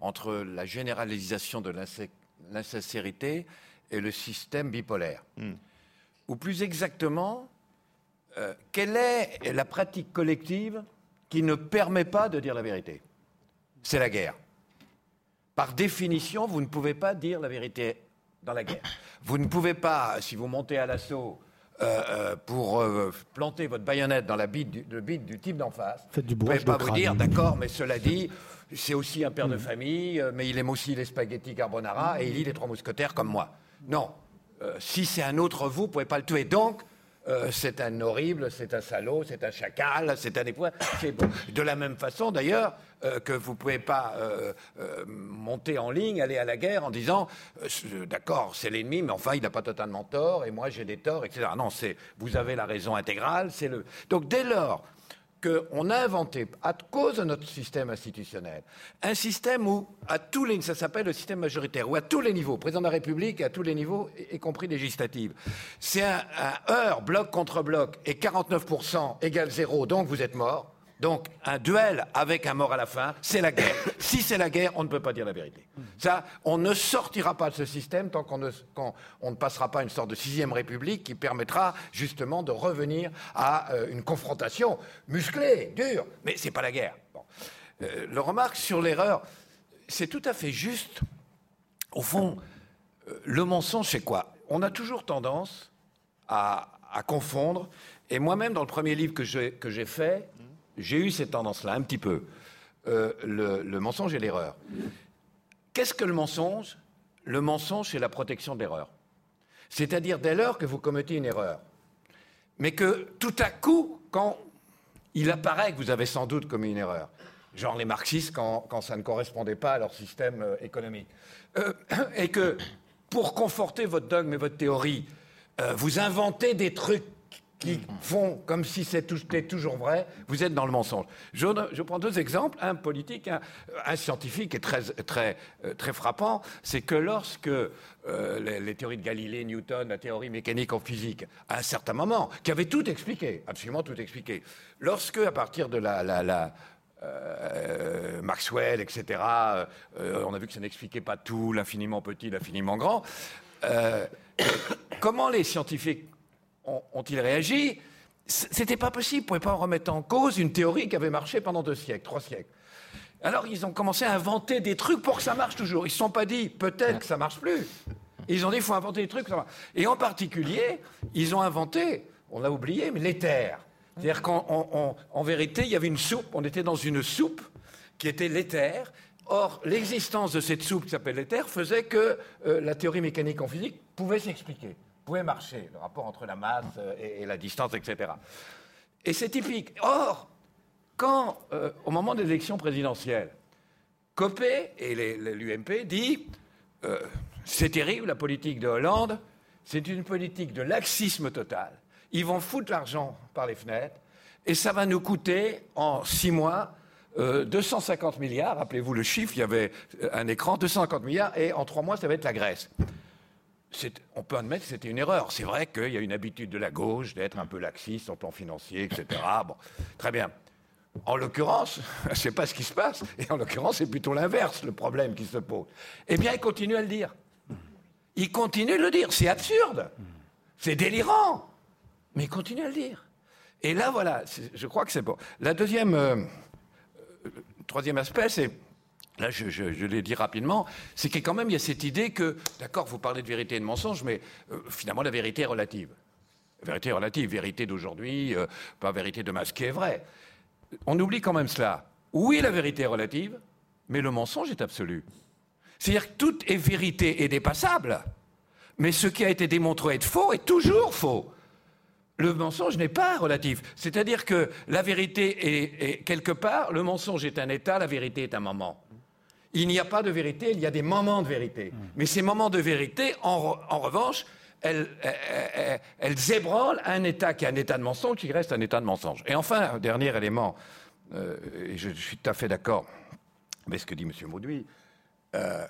entre la généralisation de l'insincérité et le système bipolaire. Hmm. Ou plus exactement, euh, quelle est la pratique collective qui ne permet pas de dire la vérité? C'est la guerre. Par définition, vous ne pouvez pas dire la vérité dans la guerre. Vous ne pouvez pas, si vous montez à l'assaut euh, euh, pour euh, planter votre baïonnette dans la bite du, le bite du type d'en face.
Faites du
vous
ne pouvez
pas vous dire, d'accord, mais cela dit, c'est aussi un père de mm. famille, mais il aime aussi les spaghettis carbonara et il lit les trois mousquetaires comme moi. Non. si c'est un autre vous, vous ne pouvez pas le tuer. Donc, euh, c'est un horrible, c'est un salaud, c'est un chacal, c'est un époux. De la même façon, d'ailleurs, euh, que vous ne pouvez pas euh, monter en ligne, aller à la guerre en disant d'accord, c'est l'ennemi, mais enfin, il n'a pas totalement tort, et moi j'ai des torts, etc. Non, vous avez la raison intégrale. C'est le. Donc dès lors qu'on a inventé, à cause de notre système institutionnel, un système où, à tous les, ça s'appelle le système majoritaire, où à tous les niveaux, président de la République, à tous les niveaux, y compris législative, c'est un, un bloc contre bloc, et 49% égale zéro, donc vous êtes mort. Donc, un duel avec un mort à la fin, c'est la guerre. Si c'est la guerre, on ne peut pas dire la vérité. Ça, on ne sortira pas de ce système tant qu'on ne, passera pas une sorte de sixième république qui permettra justement de revenir à euh, une confrontation musclée, dure. Mais c'est pas la guerre. Euh, le remarque sur l'erreur, c'est tout à fait juste. Au fond, euh, le mensonge, c'est quoi? On a toujours tendance à confondre. Et moi-même, dans le premier livre que j'ai fait, j'ai eu cette tendance-là, un petit peu. Euh, le, mensonge et l'erreur. Qu'est-ce que le mensonge? Le mensonge, c'est la protection de l'erreur. C'est-à-dire dès lors que vous commettez une erreur, mais que tout à coup, quand il apparaît que vous avez sans doute commis une erreur, genre les marxistes quand, ça ne correspondait pas à leur système euh, économique, euh, et que pour conforter votre dogme et votre théorie, vous inventez des trucs qui font comme si c'était toujours vrai, vous êtes dans le mensonge. Je, prends deux exemples, un politique, un, scientifique et très, très, euh, très frappant, c'est que lorsque euh, les, théories de Galilée, Newton, la théorie mécanique en physique, à un certain moment, qui avait tout expliqué, absolument tout expliqué, lorsque, à partir de la, euh, Maxwell, etc., on a vu que ça n'expliquait pas tout, l'infiniment petit, l'infiniment grand, comment les scientifiques ont-ils réagi C'était pas possible. Ne pouvaient pas remettre en cause une théorie qui avait marché pendant deux siècles, trois siècles. Alors ils ont commencé à inventer des trucs pour que ça marche toujours. Ils ne se sont pas dit peut-être que ça marche plus. Ils ont dit il faut inventer des trucs. Et en particulier, ils ont inventé, on l'a oublié, mais l'éther. C'est-à-dire qu'en en- en- en vérité, il y avait une soupe, on était dans une soupe qui était l'éther. Or, l'existence de cette soupe qui s'appelle l'éther faisait que euh, la théorie mécanique en physique pouvait s'expliquer, pouvait marcher, le rapport entre la masse euh, et, la distance, etc. Et c'est typique. Or, quand, euh, au moment de l'élection présidentielle, Copé et l'UMP dit euh, c'est terrible la politique de Hollande, c'est une politique de laxisme total. Ils vont foutre l'argent par les fenêtres et ça va nous coûter en six mois euh, 250 milliards. Rappelez-vous le chiffre, il y avait euh, un écran, 250 milliards et en trois mois ça va être la Grèce. C'est- On peut admettre que c'était une erreur. C'est vrai qu'il y a une habitude de la gauche d'être un peu laxiste le plan financier, etc. Très bien. En l'occurrence, sais pas ce qui se passe, et en l'occurrence, c'est plutôt l'inverse, le problème qui se pose. Eh bien, il continue à le dire. Il continue de le dire. C'est absurde. C'est délirant. Mais il continue à le dire. Et là, voilà, c'est- je crois que c'est bon. La deuxième, euh, euh, troisième aspect, c'est, là, je, l'ai dit rapidement, c'est que quand même, il y a cette idée que, d'accord, vous parlez de vérité et de mensonge, mais euh, finalement, la vérité est relative. La vérité est relative. Vérité d'aujourd'hui, euh, pas vérité demain, ce qui est vrai on oublie quand même cela. Oui, la vérité est relative, mais le mensonge est absolu. C'est-à-dire que tout est vérité et dépassable, mais ce qui a été démontré être faux est toujours faux. Le mensonge n'est pas relatif. C'est-à-dire que la vérité est, est quelque part, le mensonge est un état, la vérité est un moment. Il n'y a pas de vérité, il y a des moments de vérité. Mais ces moments de vérité, en, re- en revanche, elles, elles- elles- elles ébranlent un état qui est un état de mensonge, qui reste un état de mensonge. Et enfin, un dernier élément, euh, et je, je suis tout à fait d'accord avec ce que dit M. Mauduit, euh,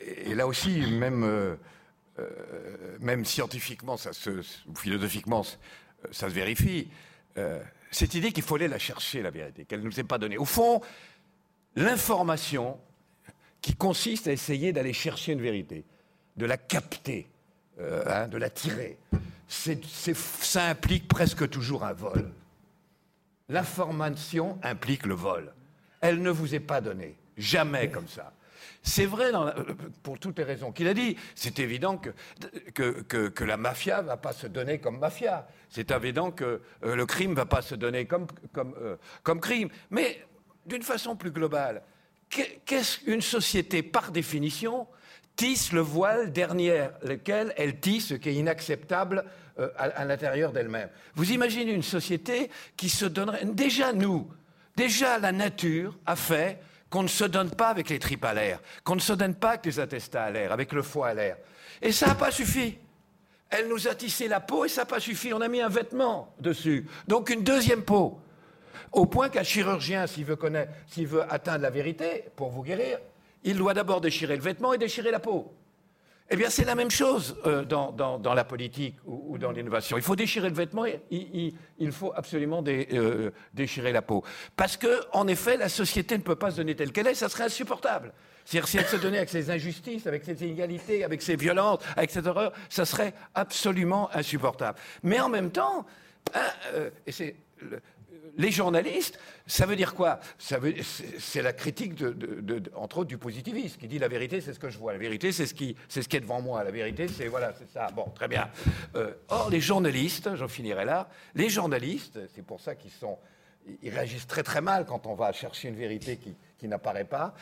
et, et là aussi, même, euh, même scientifiquement, ça se, ou philosophiquement, ça se vérifie, cette idée qu'il faut aller la chercher, la vérité, qu'elle ne nous est pas donnée. Au fond, l'information qui consiste à essayer d'aller chercher une vérité, de la capter, euh, hein, de la tirer, c'est- ça implique presque toujours un vol. L'information implique le vol. Elle ne vous est pas donnée, jamais comme ça. C'est vrai la- pour toutes les raisons qu'il a dit. C'est évident que, que, que- la mafia ne va pas se donner comme mafia. C'est évident que euh, le crime ne va pas se donner comme, comme, euh, comme crime. Mais d'une façon plus globale, qu'est-ce qu'une société, par définition, tisse le voile derrière lequel elle tisse ce qui est inacceptable euh, à, à l'intérieur d'elle-même? Vous imaginez une société qui se donnerait... Déjà, nous, déjà la nature a fait qu'on ne se donne pas avec les tripes à l'air, qu'on ne se donne pas avec les intestins à l'air, avec le foie à l'air. Et ça n'a pas suffi. Elle nous a tissé la peau et ça n'a pas suffi. On a mis un vêtement dessus. Donc une deuxième peau. Au point qu'un chirurgien, s'il veut, veut atteindre la vérité pour vous guérir, il doit d'abord déchirer le vêtement et déchirer la peau. Eh bien, c'est la même chose euh, dans, dans- la politique ou, dans l'innovation. Il faut déchirer le vêtement et il, faut absolument euh, déchirer la peau. Parce que, en effet, la société ne peut pas se donner telle qu'elle est, ça serait insupportable. C'est-à-dire, si elle se donnait avec ses injustices, avec ses inégalités, avec ses violences, avec ses horreurs, ça serait absolument insupportable. Mais en même temps, hein, euh, et c'est les journalistes, ça veut dire quoi? C'est la critique, entre autres, du positivisme, qui dit la vérité, c'est ce que je vois. La vérité, c'est ce qui, est devant moi. La vérité, c'est voilà, c'est ça. Bon, très bien. Euh, or, les journalistes, j'en finirai là. Les journalistes, c'est pour ça qu'ils sont, ils réagissent très très mal quand on va chercher une vérité qui n'apparaît pas.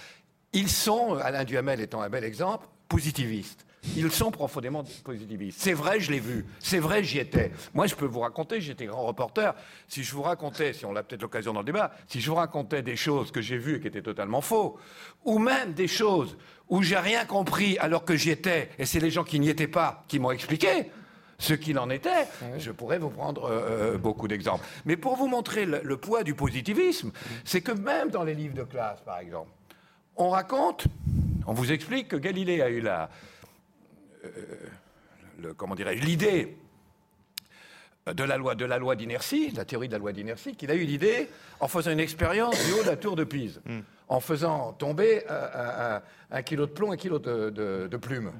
Ils sont, Alain Duhamel étant un bel exemple, positivistes. Ils sont profondément positivistes. C'est vrai, je l'ai vu. C'est vrai, j'y étais. Moi, je peux vous raconter, j'étais grand reporter. Si je vous racontais, si on a peut-être l'occasion dans le débat, si je vous racontais des choses que j'ai vues et qui étaient totalement faux, ou même des choses où j'ai rien compris alors que j'y étais, et c'est les gens qui n'y étaient pas qui m'ont expliqué ce qu'il en était, je pourrais vous prendre euh, euh, beaucoup d'exemples. Mais pour vous montrer le, le poids du positivisme, c'est que même dans les livres de classe, par exemple, on raconte, on vous explique que Galilée a eu la, le- comment dirais-je, l'idée de la loi de la loi d'inertie, la théorie de la loi d'inertie, qu'il a eu l'idée en faisant une expérience du haut de la tour de Pise, en faisant tomber euh, un, un- un kilo de plomb, un kilo de, de, de plume.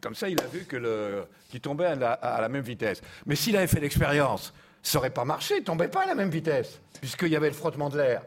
Comme ça, il a vu que le, qu'il tombait à la, à la même vitesse. Mais s'il avait fait l'expérience, ça n'aurait pas marché, il ne tombait pas à la même vitesse, puisqu'il y avait le frottement de l'air.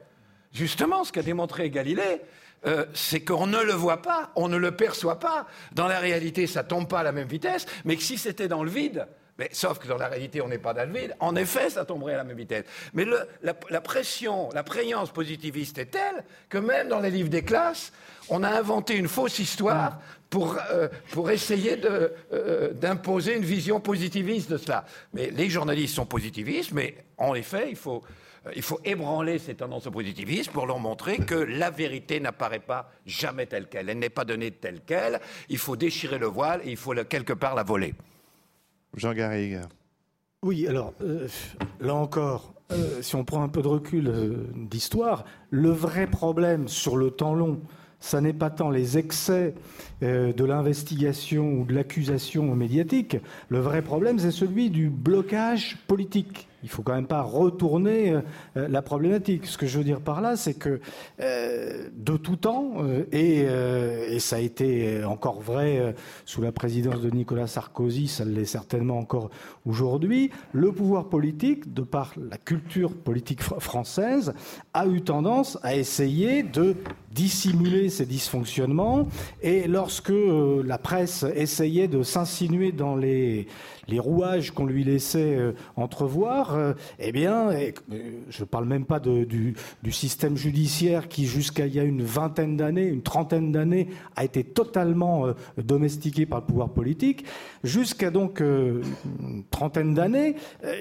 Justement, ce qu'a démontré Galilée, euh, c'est qu'on ne le voit pas, on ne le perçoit pas. Dans la réalité, ça tombe pas à la même vitesse, mais si c'était dans le vide, mais, sauf que dans la réalité, on n'est pas dans le vide. En effet, ça tomberait à la même vitesse. Mais la, pression, la prégnance positiviste est telle que même dans les livres des classes, on a inventé une fausse histoire pour, euh, essayer euh, d'imposer une vision positiviste de cela. Mais les journalistes sont positivistes, mais en effet, il faut, il faut ébranler ces tendances au positivisme pour leur montrer que la vérité n'apparaît pas jamais telle qu'elle. Elle n'est pas donnée telle qu'elle. Il faut déchirer le voile et il faut quelque part la voler.
Jean Garrigue.
Oui, alors euh, là encore, euh, si on prend un peu de recul euh, d'histoire, le vrai problème sur le temps long, ça n'est pas tant les excès euh, de l'investigation ou de l'accusation médiatique. Le vrai problème, c'est celui du blocage politique. Il faut quand même pas retourner euh, la problématique. Ce que je veux dire par là, c'est que euh, de tout temps, euh, et, euh, ça a été encore vrai euh, sous la présidence de Nicolas Sarkozy, ça l'est certainement encore aujourd'hui, le pouvoir politique, de par la culture politique fr française, a eu tendance à essayer de dissimuler ces dysfonctionnements. Et lorsque euh, la presse essayait de s'insinuer dans les rouages qu'on lui laissait euh, euh, eh bien, euh, je ne parle même pas du, système judiciaire qui, jusqu'à il y a une vingtaine d'années, une trentaine d'années, a été totalement euh, domestiqué par le pouvoir politique, jusqu'à donc une trentaine d'années,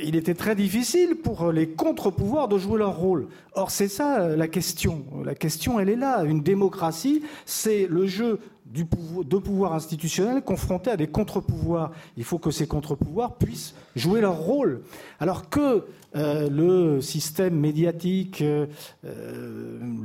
il était très difficile pour les contre-pouvoirs de jouer leur rôle. Or, c'est ça la question. La question, elle est là. Une démocratie, c'est le jeu du pouvoir, de pouvoir institutionnel confronté à des contre-pouvoirs. Il faut que ces contre-pouvoirs puissent jouer leur rôle. Alors que euh, le système médiatique, euh,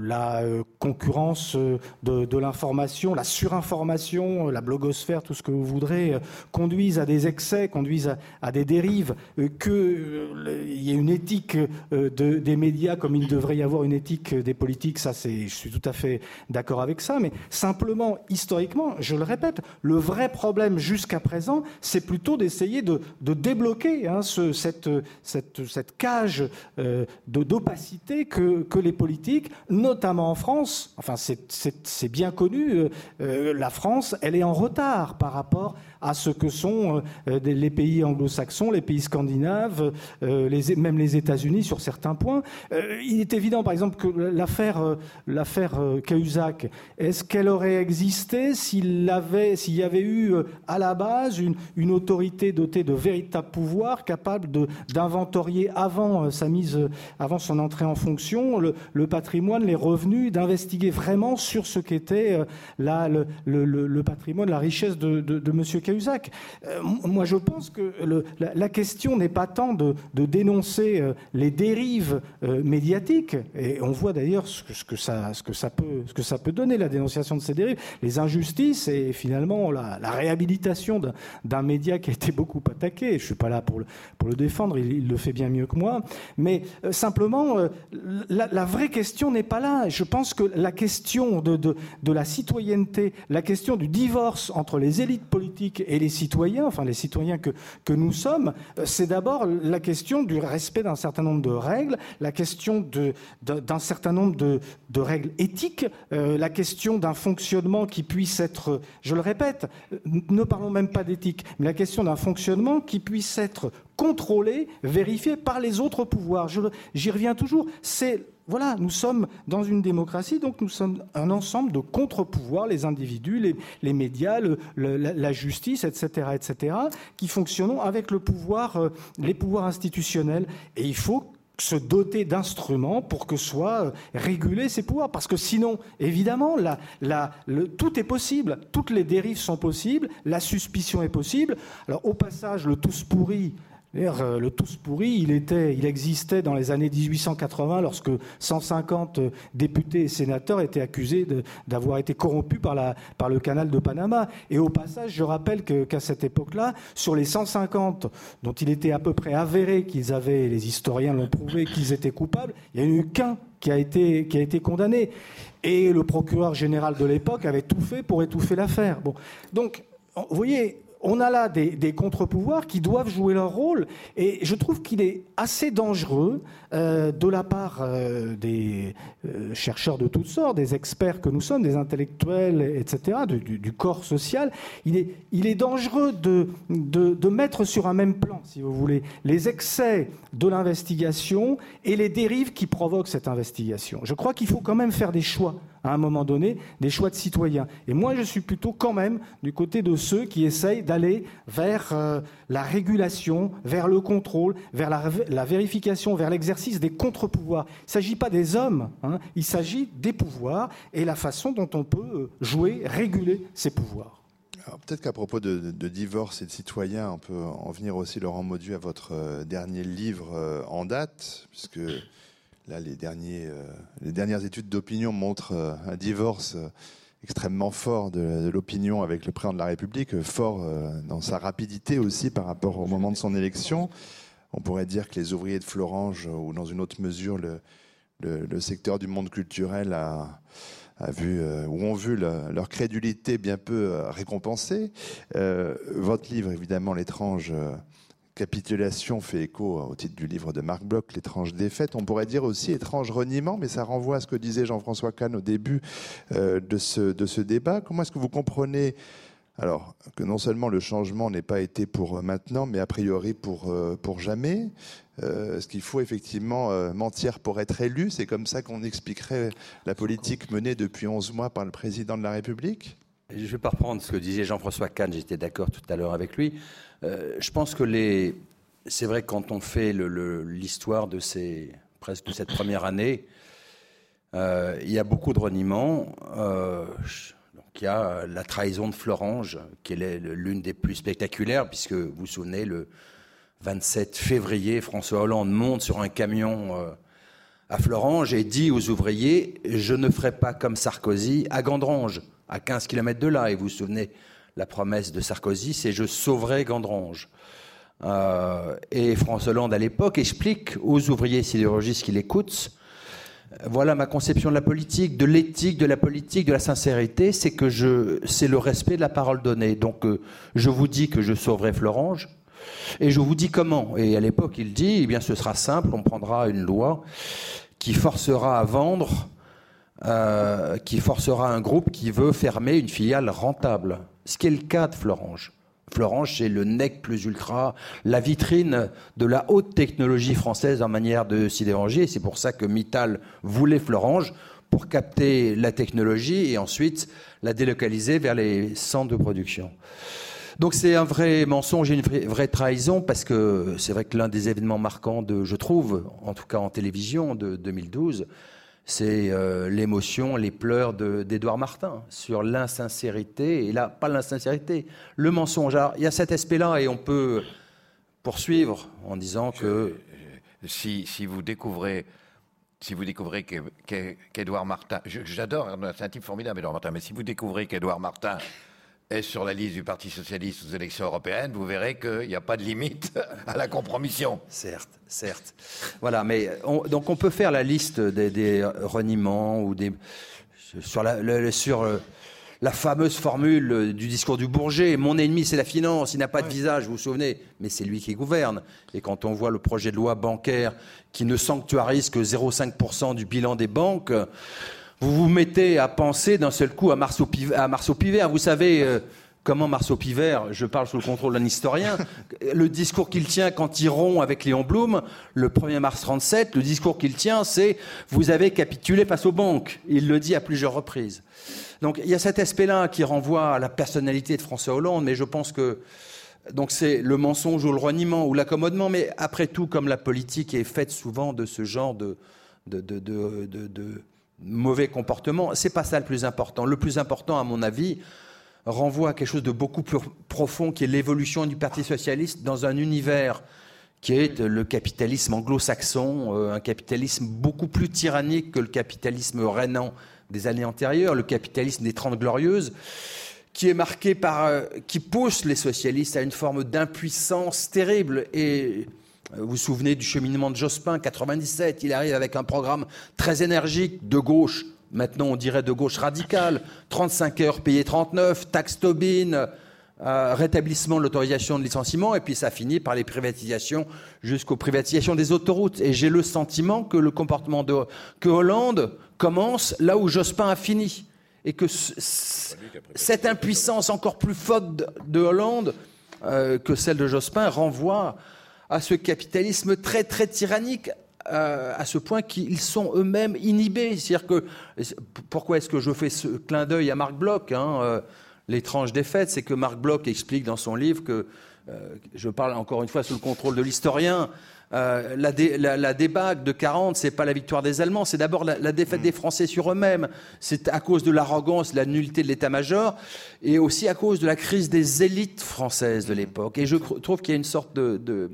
la euh, concurrence de, l'information, la surinformation, la blogosphère, tout ce que vous voudrez, conduisent à des excès, conduisent à, des dérives, qu'il y ait une éthique de, des médias comme il devrait y avoir une éthique des politiques, ça c'est, je suis tout à fait d'accord avec ça, mais simplement, historiquement, je le répète, le vrai problème jusqu'à présent, c'est plutôt d'essayer de, débloquer hein, ce, cette, cette, cette cage euh, d'opacité que, les politiques, notamment en France, enfin c'est bien connu, euh, euh, la France, elle est en retard par rapport ce que sont euh, les pays anglo-saxons, les pays scandinaves, euh, même les États-Unis sur certains points. Euh, il est évident, par exemple, que l'affaire l'affaire Cahuzac, est-ce qu'elle aurait existé s'il y avait eu à la base une, autorité dotée de véritables pouvoirs, capable d'inventorier avant sa mise, avant son entrée en fonction, le, patrimoine, les revenus, d'investiguer vraiment sur ce qu'était le, patrimoine, la richesse de, de, de Monsieur Cahuzac Euh, moi, je pense que la, question n'est pas tant de, dénoncer euh, les dérives euh, médiatiques, et on voit d'ailleurs ce, que ça, peut, donner, la dénonciation de ces dérives, les injustices et finalement la, réhabilitation d'un média qui a été beaucoup attaqué. Je ne suis pas là pour le, défendre, il, le fait bien mieux que moi, mais simplement, la, vraie question n'est pas là. Je pense que la question de, de la citoyenneté, la question du divorce entre les élites politiques et les citoyens, enfin les citoyens que, nous sommes, c'est d'abord la question du respect d'un certain nombre de règles, la question d'un certain nombre de, règles éthiques, euh, la question d'un fonctionnement qui puisse être, je le répète, ne parlons même pas d'éthique, mais la question d'un fonctionnement qui puisse être contrôlé, vérifié par les autres pouvoirs. J'y reviens toujours. C'est voilà, nous sommes dans une démocratie, donc nous sommes un ensemble de contre-pouvoirs, les individus, les, médias, la, justice, etc., etc., qui fonctionnons avec le pouvoir, euh, les pouvoirs institutionnels. Et il faut se doter d'instruments pour que soient euh, régulés ces pouvoirs. Parce que sinon, évidemment, tout est possible, toutes les dérives sont possibles, la suspicion est possible. Alors au passage, le tous pourri, le tous pourri, il, existait dans les années 1880 lorsque 150 députés et sénateurs étaient accusés d'avoir été corrompus par, le canal de Panama. Et au passage, je rappelle qu'à qu cette époque-là, sur les 150 dont il était à peu près avéré qu'ils avaient, les historiens l'ont prouvé, qu'ils étaient coupables, il n'y a eu qu'un qui a été, qui a été condamné. Et le procureur général de l'époque avait tout fait pour étouffer l'affaire. Donc, vous voyez, on a là des, contre-pouvoirs qui doivent jouer leur rôle. Et je trouve qu'il est assez dangereux euh, de la part euh, des euh, chercheurs de toutes sortes, des experts que nous sommes, des intellectuels, etc., du, corps social. Il est, dangereux de, mettre sur un même plan, si vous voulez, les excès de l'investigation et les dérives qui provoquent cette investigation. Je crois qu'il faut quand même faire des choix à un moment donné, des choix de citoyens. Et moi, je suis plutôt quand même du côté de ceux qui essayent d'aller vers euh, la régulation, vers le contrôle, vers la, vérification, vers l'exercice des contre-pouvoirs. Il ne s'agit pas des hommes, hein, il s'agit des pouvoirs et la façon dont on peut euh, jouer, réguler ces pouvoirs.
Peut-être qu'à propos de, divorce et de citoyens, on peut en venir aussi, Laurent Maudu, à votre euh, dernier livre en date, puisque Là, les, derniers, euh, les dernières études d'opinion montrent euh, un divorce euh, extrêmement fort de, l'opinion avec le président de la République, fort dans sa rapidité aussi par rapport au moment de son élection. On pourrait dire que les ouvriers de Florange, ou dans une autre mesure le, secteur du monde culturel, a vu, ou ont vu leur crédulité bien peu récompensée. votre livre, évidemment, L'étrange capitulation fait écho au titre du livre de Marc Bloch, L'étrange défaite. On pourrait dire aussi étrange reniement, mais ça renvoie à ce que disait Jean-François Kahn au début euh, de, ce, ce débat. Comment est-ce que vous comprenez alors que non seulement le changement n'est pas été pour maintenant, mais a priori pour, euh, jamais euh, Est-ce qu'il faut effectivement mentir pour être élu? C'est comme ça qu'on expliquerait la politique menée depuis 11 mois par le président de la République?
Je ne vais pas reprendre ce que disait Jean-François Kahn, j'étais d'accord tout à l'heure avec lui. Euh, je pense que les... c'est vrai quand on fait l'histoire de, presque de cette première année, euh, il y a beaucoup de reniements. Euh, donc il y a la trahison de Florange, qui est l'une des plus spectaculaires, puisque vous vous souvenez, le 27 février, François Hollande monte sur un camion à Florange et dit aux ouvriers Je ne ferai pas comme Sarkozy à Gandrange, à 15 km de là. Et vous vous souvenez la promesse de Sarkozy, c'est je sauverai Gandrange. Euh, et François Hollande, à l'époque, explique aux ouvriers sidérurgistes qui l'écoutent voilà ma conception de la politique, de l'éthique, de la politique, de la sincérité, c'est que je, c'est le respect de la parole donnée. Donc, euh, je vous dis que je sauverai Florange, et je vous dis comment. Et à l'époque, il dit, eh bien, ce sera simple, on prendra une loi qui forcera à vendre, euh, qui forcera un groupe qui veut fermer une filiale rentable ce qui est le cas de Florange. Florange, c'est le nec plus ultra, la vitrine de la haute technologie française en manière de sidérurgie. C'est pour ça que Mittal voulait Florange pour capter la technologie et ensuite la délocaliser vers les centres de production. Donc c'est un vrai mensonge et une vraie, trahison parce que c'est vrai que l'un des événements marquants de, je trouve, en tout cas en télévision de 2012, c'est euh, l'émotion, les pleurs d'Édouard Martin sur l'insincérité, et là, pas l'insincérité, le mensonge. Alors, il y a cet aspect-là, et on peut poursuivre en disant que...
Si, vous découvrez... Si vous découvrez qu'Édouard Martin, j'adore, c'est un type formidable, Édouard Martin, mais si vous découvrez qu'Édouard Martin est sur la liste du Parti socialiste aux élections européennes, vous verrez qu'il n'y a pas de limite à la compromission.
Certes, certes. Voilà, mais donc on peut faire la liste des, reniements ou des sur la, sur euh, la fameuse formule du discours du Bourget mon ennemi c'est la finance, il n'a pas de visage, vous vous souvenez, mais c'est lui qui gouverne. Et quand on voit le projet de loi bancaire qui ne sanctuarise que 0,5% du bilan des banques vous vous mettez à penser d'un seul coup à Marceau, Pivert. Vous savez euh, comment Marceau Pivert, je parle sous le contrôle d'un historien, le discours qu'il tient quand il rompt avec Léon Blum, le 1er mars 37, le discours qu'il tient, c'est vous avez capitulé face aux banques. Il le dit à plusieurs reprises. Donc il y a cet aspect-là qui renvoie à la personnalité de François Hollande, mais je pense que donc c'est le mensonge ou le reniement ou l'accommodement, mais après tout, comme la politique est faite souvent de ce genre de, de, de, de mauvais comportement. C'est pas ça le plus important. Le plus important, à mon avis, renvoie à quelque chose de beaucoup plus profond, qui est l'évolution du Parti socialiste dans un univers qui est le capitalisme anglo-saxon, euh, un capitalisme beaucoup plus tyrannique que le capitalisme rhénan des années antérieures, le capitalisme des Trente Glorieuses, qui est marqué par, euh, qui pousse les socialistes à une forme d'impuissance terrible et vous vous souvenez du cheminement de Jospin, 97, il arrive avec un programme très énergique de gauche, maintenant on dirait de gauche radicale, 35 heures payées 39, taxe Tobin, euh, rétablissement de l'autorisation de licenciement, et puis ça finit par les privatisations jusqu'aux privatisations des autoroutes. Et j'ai le sentiment que le comportement de que Hollande commence là où Jospin a fini, et que cette impuissance encore plus forte de Hollande euh, que celle de Jospin renvoie à ce capitalisme très très tyrannique euh, à ce point qu'ils sont eux-mêmes inhibés. C'est-à-dire que pourquoi est-ce que je fais ce clin d'œil à Marc Bloch hein, euh, L'étrange défaite, c'est que Marc Bloch explique dans son livre que, je parle encore une fois sous le contrôle de l'historien, la, la, débâcle de 40, c'est pas la victoire des Allemands, c'est d'abord la, défaite mm. des Français sur eux-mêmes. C'est à cause de l'arrogance, de la nullité de l'état-major, et aussi à cause de la crise des élites françaises de l'époque. Et je trouve qu'il y a une sorte de de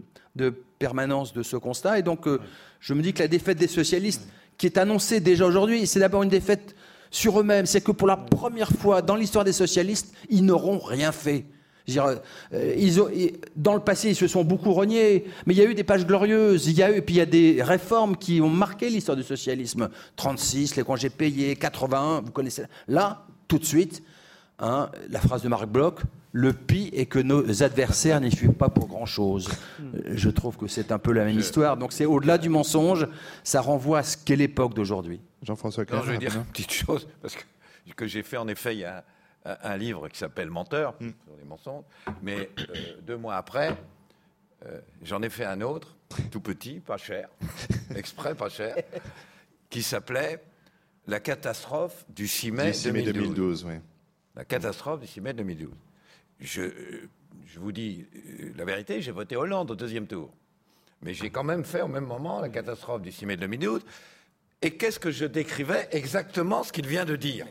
permanence de ce constat. Et donc, euh, je me dis que la défaite des socialistes, qui est annoncée déjà aujourd'hui, c'est d'abord une défaite sur eux-mêmes. C'est que pour la première fois dans l'histoire des socialistes, ils n'auront rien fait. Dire, euh, ils ont, dans le passé, ils se sont beaucoup rognés, mais il y a eu des pages glorieuses. Il y a eu, et puis il y a des réformes qui ont marqué l'histoire du socialisme. 36, les congés payés, 81, vous connaissez. Là, tout de suite, hein, la phrase de Marc Bloch, le pire est que nos adversaires n'y suivent pas pour grand-chose. Je trouve que c'est un peu la même histoire. Donc c'est au-delà du mensonge, ça renvoie à ce qu'est l'époque d'aujourd'hui.
Jean-François Claire. Je vais dire une petite chose, parce que, j'ai fait en effet, il y a un, livre qui s'appelle Menteur, hmm. sur les mensonges, mais euh, deux mois après, euh, j'en ai fait un autre, tout petit, pas cher, exprès pas cher, qui s'appelait La catastrophe du 6 mai, 2012. La catastrophe du 6 mai 2012 je, vous dis euh, la vérité, j'ai voté Hollande au deuxième tour. Mais j'ai quand même fait au même moment la catastrophe du 6 mai 2012. Et qu'est-ce que je décrivais Exactement ce qu'il vient de dire?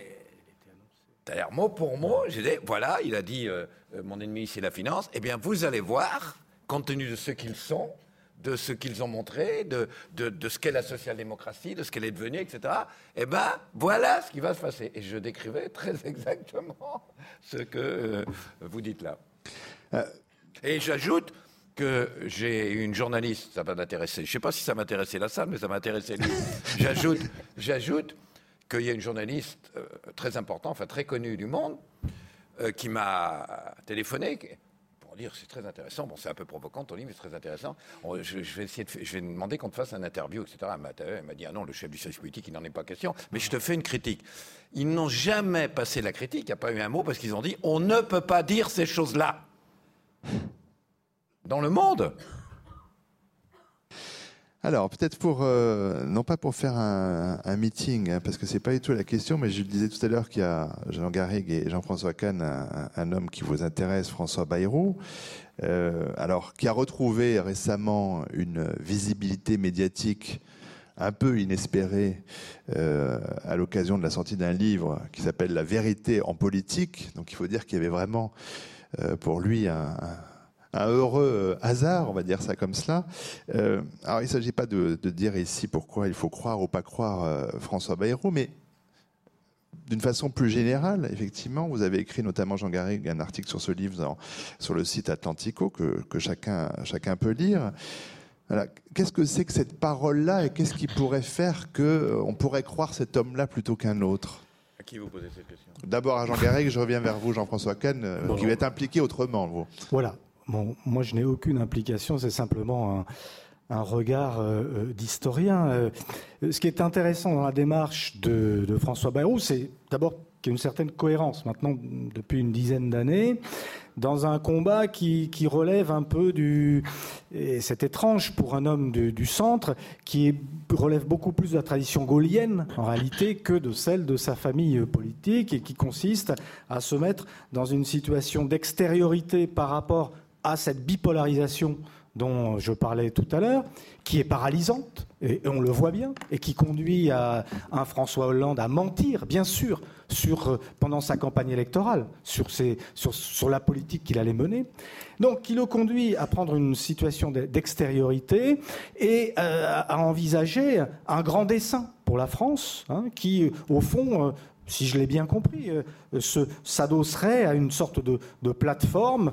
C'est-à-dire, mot pour mot, j'ai dit, voilà, il a dit, euh, euh, mon ennemi, c'est la finance. Eh bien, vous allez voir, compte tenu de ce qu'ils sont, de ce qu'ils ont montré, de, de, ce qu'est la social-démocratie, de ce qu'elle est devenue, etc. Eh bien, voilà ce qui va se passer. Et je décrivais très exactement ce que euh, vous dites là. Euh. Et j'ajoute que j'ai une journaliste, ça va m'intéresser. Je ne sais pas si ça m'intéressait la salle, mais ça m'intéressait lui. j'ajoute, j'ajoute qu'il y a une journaliste euh, très importante, enfin très connue du monde, qui m'a téléphoné, c'est très intéressant. Bon, c'est un peu provocant ton livre, c'est très intéressant. je, vais essayer de, je vais demander qu'on te fasse un interview, etc. Elle m'a dit ah non, le chef du service politique, il n'en est pas question. Mais je te fais une critique. Ils n'ont jamais passé la critique. Il n'y a pas eu un mot parce qu'ils ont dit on ne peut pas dire ces choses-là dans le monde.
Alors, peut-être pour, euh, non pas pour faire un, meeting, hein, parce que c'est pas du tout la question, mais je le disais tout à l'heure qu'il y a Jean Garrigue et Jean-François Kahn, un, homme qui vous intéresse, François Bayrou, euh, alors, qui a retrouvé récemment une visibilité médiatique un peu inespérée euh, à l'occasion de la sortie d'un livre qui s'appelle La vérité en politique. Donc, il faut dire qu'il y avait vraiment pour lui un un heureux euh, hasard, on va dire ça comme cela. Euh, alors il ne s'agit pas de, dire ici pourquoi il faut croire ou pas croire euh, François Bayrou, mais d'une façon plus générale, effectivement, vous avez écrit notamment Jean Garrigue un article sur ce livre sur le site Atlantico que, chacun, chacun peut lire. Qu'est-ce que c'est que cette parole-là et qu'est-ce qui pourrait faire qu'on pourrait croire cet homme-là plutôt qu'un autre?
À qui vous posez cette question?
D'abord à Jean Garrigue, je reviens vers vous, Jean-François Kahn, qui va être impliqué autrement, vous.
Voilà. Moi, je n'ai aucune implication, c'est simplement un, regard euh, euh, d'historien. Euh, ce qui est intéressant dans la démarche de, François Bayrou, c'est d'abord qu'il y a une certaine cohérence maintenant depuis une dizaine d'années dans un combat qui, relève un peu du et c'est étrange pour un homme du, centre qui relève beaucoup plus de la tradition gaulienne en réalité que de celle de sa famille politique et qui consiste à se mettre dans une situation d'extériorité par rapport à cette bipolarisation dont je parlais tout à l'heure, qui est paralysante, et on le voit bien, et qui conduit à un François Hollande à mentir, bien sûr, sur, euh, pendant sa campagne électorale, sur, sur, la politique qu'il allait mener. Donc, qui le conduit à prendre une situation d'extériorité et euh, à envisager un grand dessin pour la France, hein, qui, au fond, euh, si je l'ai bien compris, s'adosserait à une sorte de plateforme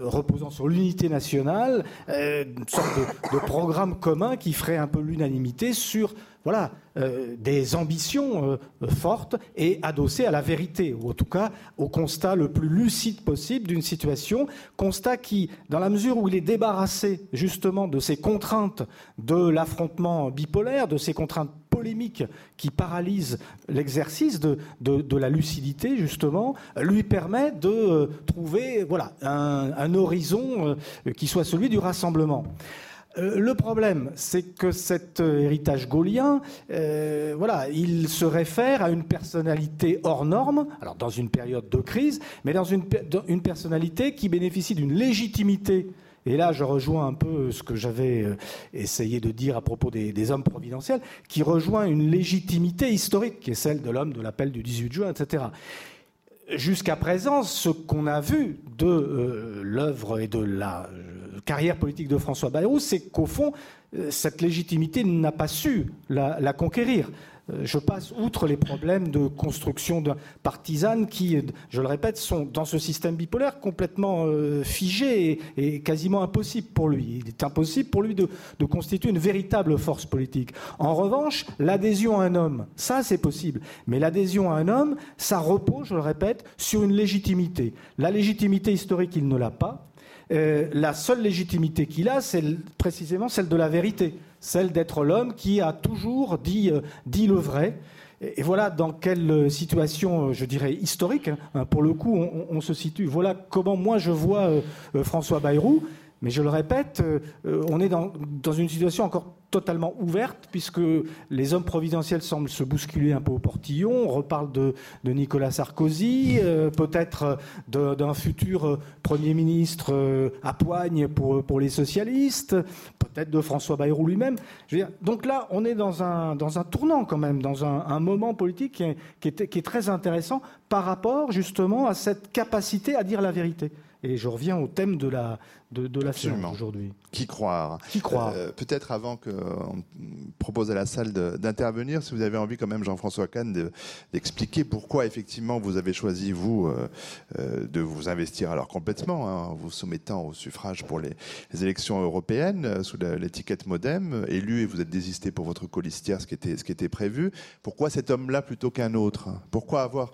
reposant sur l'unité nationale, une sorte de, programme commun qui ferait un peu l'unanimité sur voilà, euh, des ambitions euh, fortes et adossées à la vérité, ou en tout cas au constat le plus lucide possible d'une situation, constat qui, dans la mesure où il est débarrassé justement de ces contraintes de l'affrontement bipolaire, de ces contraintes polémiques qui paralysent l'exercice de, la lucidité, justement, lui permet de euh, trouver voilà, un horizon qui soit celui du rassemblement. Euh, le problème, c'est que cet euh, héritage gaulien, euh, voilà, il se réfère à une personnalité hors norme, alors dans une période de crise, mais dans une, personnalité qui bénéficie d'une légitimité. Et là, je rejoins un peu ce que j'avais essayé de dire à propos des, hommes providentiels, qui rejoint une légitimité historique, qui est celle de l'homme de l'appel du 18 juin, etc jusqu'à présent, ce qu'on a vu de euh, l'œuvre et de la euh, carrière politique de François Bayrou, c'est qu'au fond, euh, cette légitimité n'a pas su la conquérir. Euh, je passe outre les problèmes de construction partisane qui, je le répète, sont dans ce système bipolaire complètement euh, figés et, quasiment impossible pour lui. Il est impossible pour lui de, constituer une véritable force politique. En revanche, l'adhésion à un homme, ça c'est possible. Mais l'adhésion à un homme, ça repose, je le répète, sur une légitimité. La légitimité historique, il ne l'a pas. Euh, la seule légitimité qu'il a, c'est précisément celle de la vérité celle d'être l'homme qui a toujours dit, euh, le vrai. Et voilà dans quelle euh, situation, euh, je dirais, historique, hein, pour le coup, on, se situe. Voilà comment moi je vois François Bayrou. Mais je le répète, on est dans, une situation encore totalement ouverte, puisque les hommes providentiels semblent se bousculer un peu au portillon. On reparle de, Nicolas Sarkozy, euh, peut-être d'un futur euh, Premier ministre euh, à poigne pour, pour les socialistes, peut-être de François Bayrou lui-même. Donc là, on est dans un, dans un tournant quand même, dans un, moment politique qui est très intéressant par rapport justement à cette capacité à dire la vérité. Et je reviens au thème de la, de, la séance aujourd'hui.
Qui croire.
Qui croire.
Euh, Peut-être avant qu'on propose à la salle d'intervenir, si vous avez envie quand même, Jean-François Kahn, d'expliquer pourquoi effectivement vous avez choisi, vous, euh, euh, de vous investir alors complètement, hein, en vous soumettant au suffrage pour les, élections européennes, sous l'étiquette Modem, élu et vous êtes désisté pour votre colistière, ce qui était, ce qui était prévu. Pourquoi cet homme-là plutôt qu'un autre? Pourquoi avoir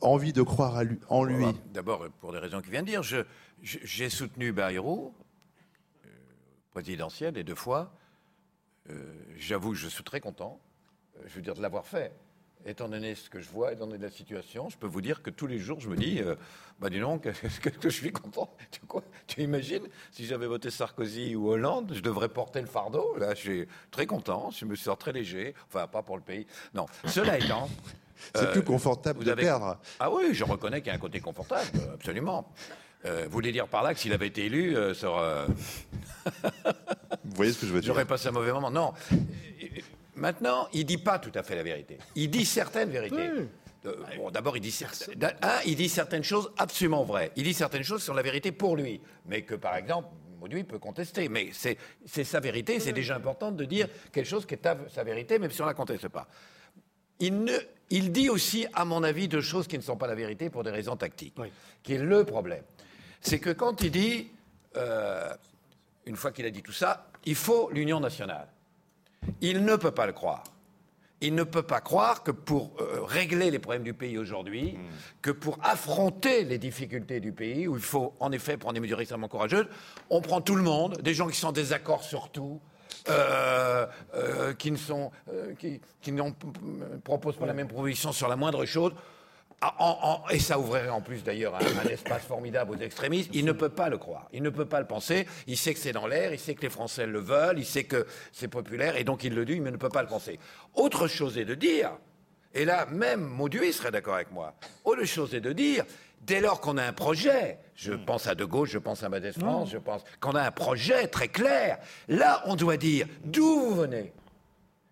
envie de croire en lui?
D'abord, pour des raisons qu'il vient de dire, je j'ai soutenu Bayrou, euh, présidentiel, les deux fois. Euh, j'avoue que je suis très content, euh, je veux dire, de l'avoir fait. Étant donné ce que je vois, étant donné la situation, je peux vous dire que tous les jours, je me dis, bah dis donc, que, que, je suis content? Tu, quoi, tu imagines, si j'avais voté Sarkozy ou Hollande, je devrais porter le fardeau. Là, je suis très content, je me sens très léger. Enfin, pas pour le pays. Non. Cela étant.
C'est plus confortable de perdre.
Ah oui, je reconnais qu'il y a un côté confortable, absolument. Euh, vous voulez dire par là que s'il avait été élu, euh,
vous voyez ce que je veux dire
J'aurais passé un mauvais moment. Non. Maintenant, il dit pas tout à fait la vérité. Il dit certaines vérités. Euh, bon, d'abord, il dit, il dit certaines choses absolument vraies. Il dit certaines choses sur la vérité pour lui, mais que, par exemple, Mauduit peut contester. Mais c'est sa vérité, c'est déjà important de dire quelque chose qui est sa vérité, même si on ne la conteste pas. Il, ne, il dit aussi, à mon avis, deux choses qui ne sont pas la vérité pour des raisons tactiques, qui est le problème c'est que quand il dit, euh, une fois qu'il a dit tout ça, il faut l'union nationale, il ne peut pas le croire. Il ne peut pas croire que pour euh, régler les problèmes du pays aujourd'hui, hmm. que pour affronter les difficultés du pays, où il faut en effet prendre des mesures extrêmement courageuses, on prend tout le monde, des gens qui sont en désaccord sur tout, euh, qui ne sont, qui, qui proposent pas la même proposition sur la moindre chose. Ah, et ça ouvrirait en plus d'ailleurs un, espace formidable aux extrémistes. Il ne peut pas le croire, il ne peut pas le penser. Il sait que c'est dans l'air, il sait que les Français le veulent, il sait que c'est populaire, et donc il le dit, mais il ne peut pas le penser. Autre chose est de dire, et là même Mauduit serait d'accord avec moi, autre chose est de dire, dès lors qu'on a un projet, je pense à De Gaulle, je pense à Madès France, je pense qu'on a un projet très clair, là on doit dire d'où vous venez?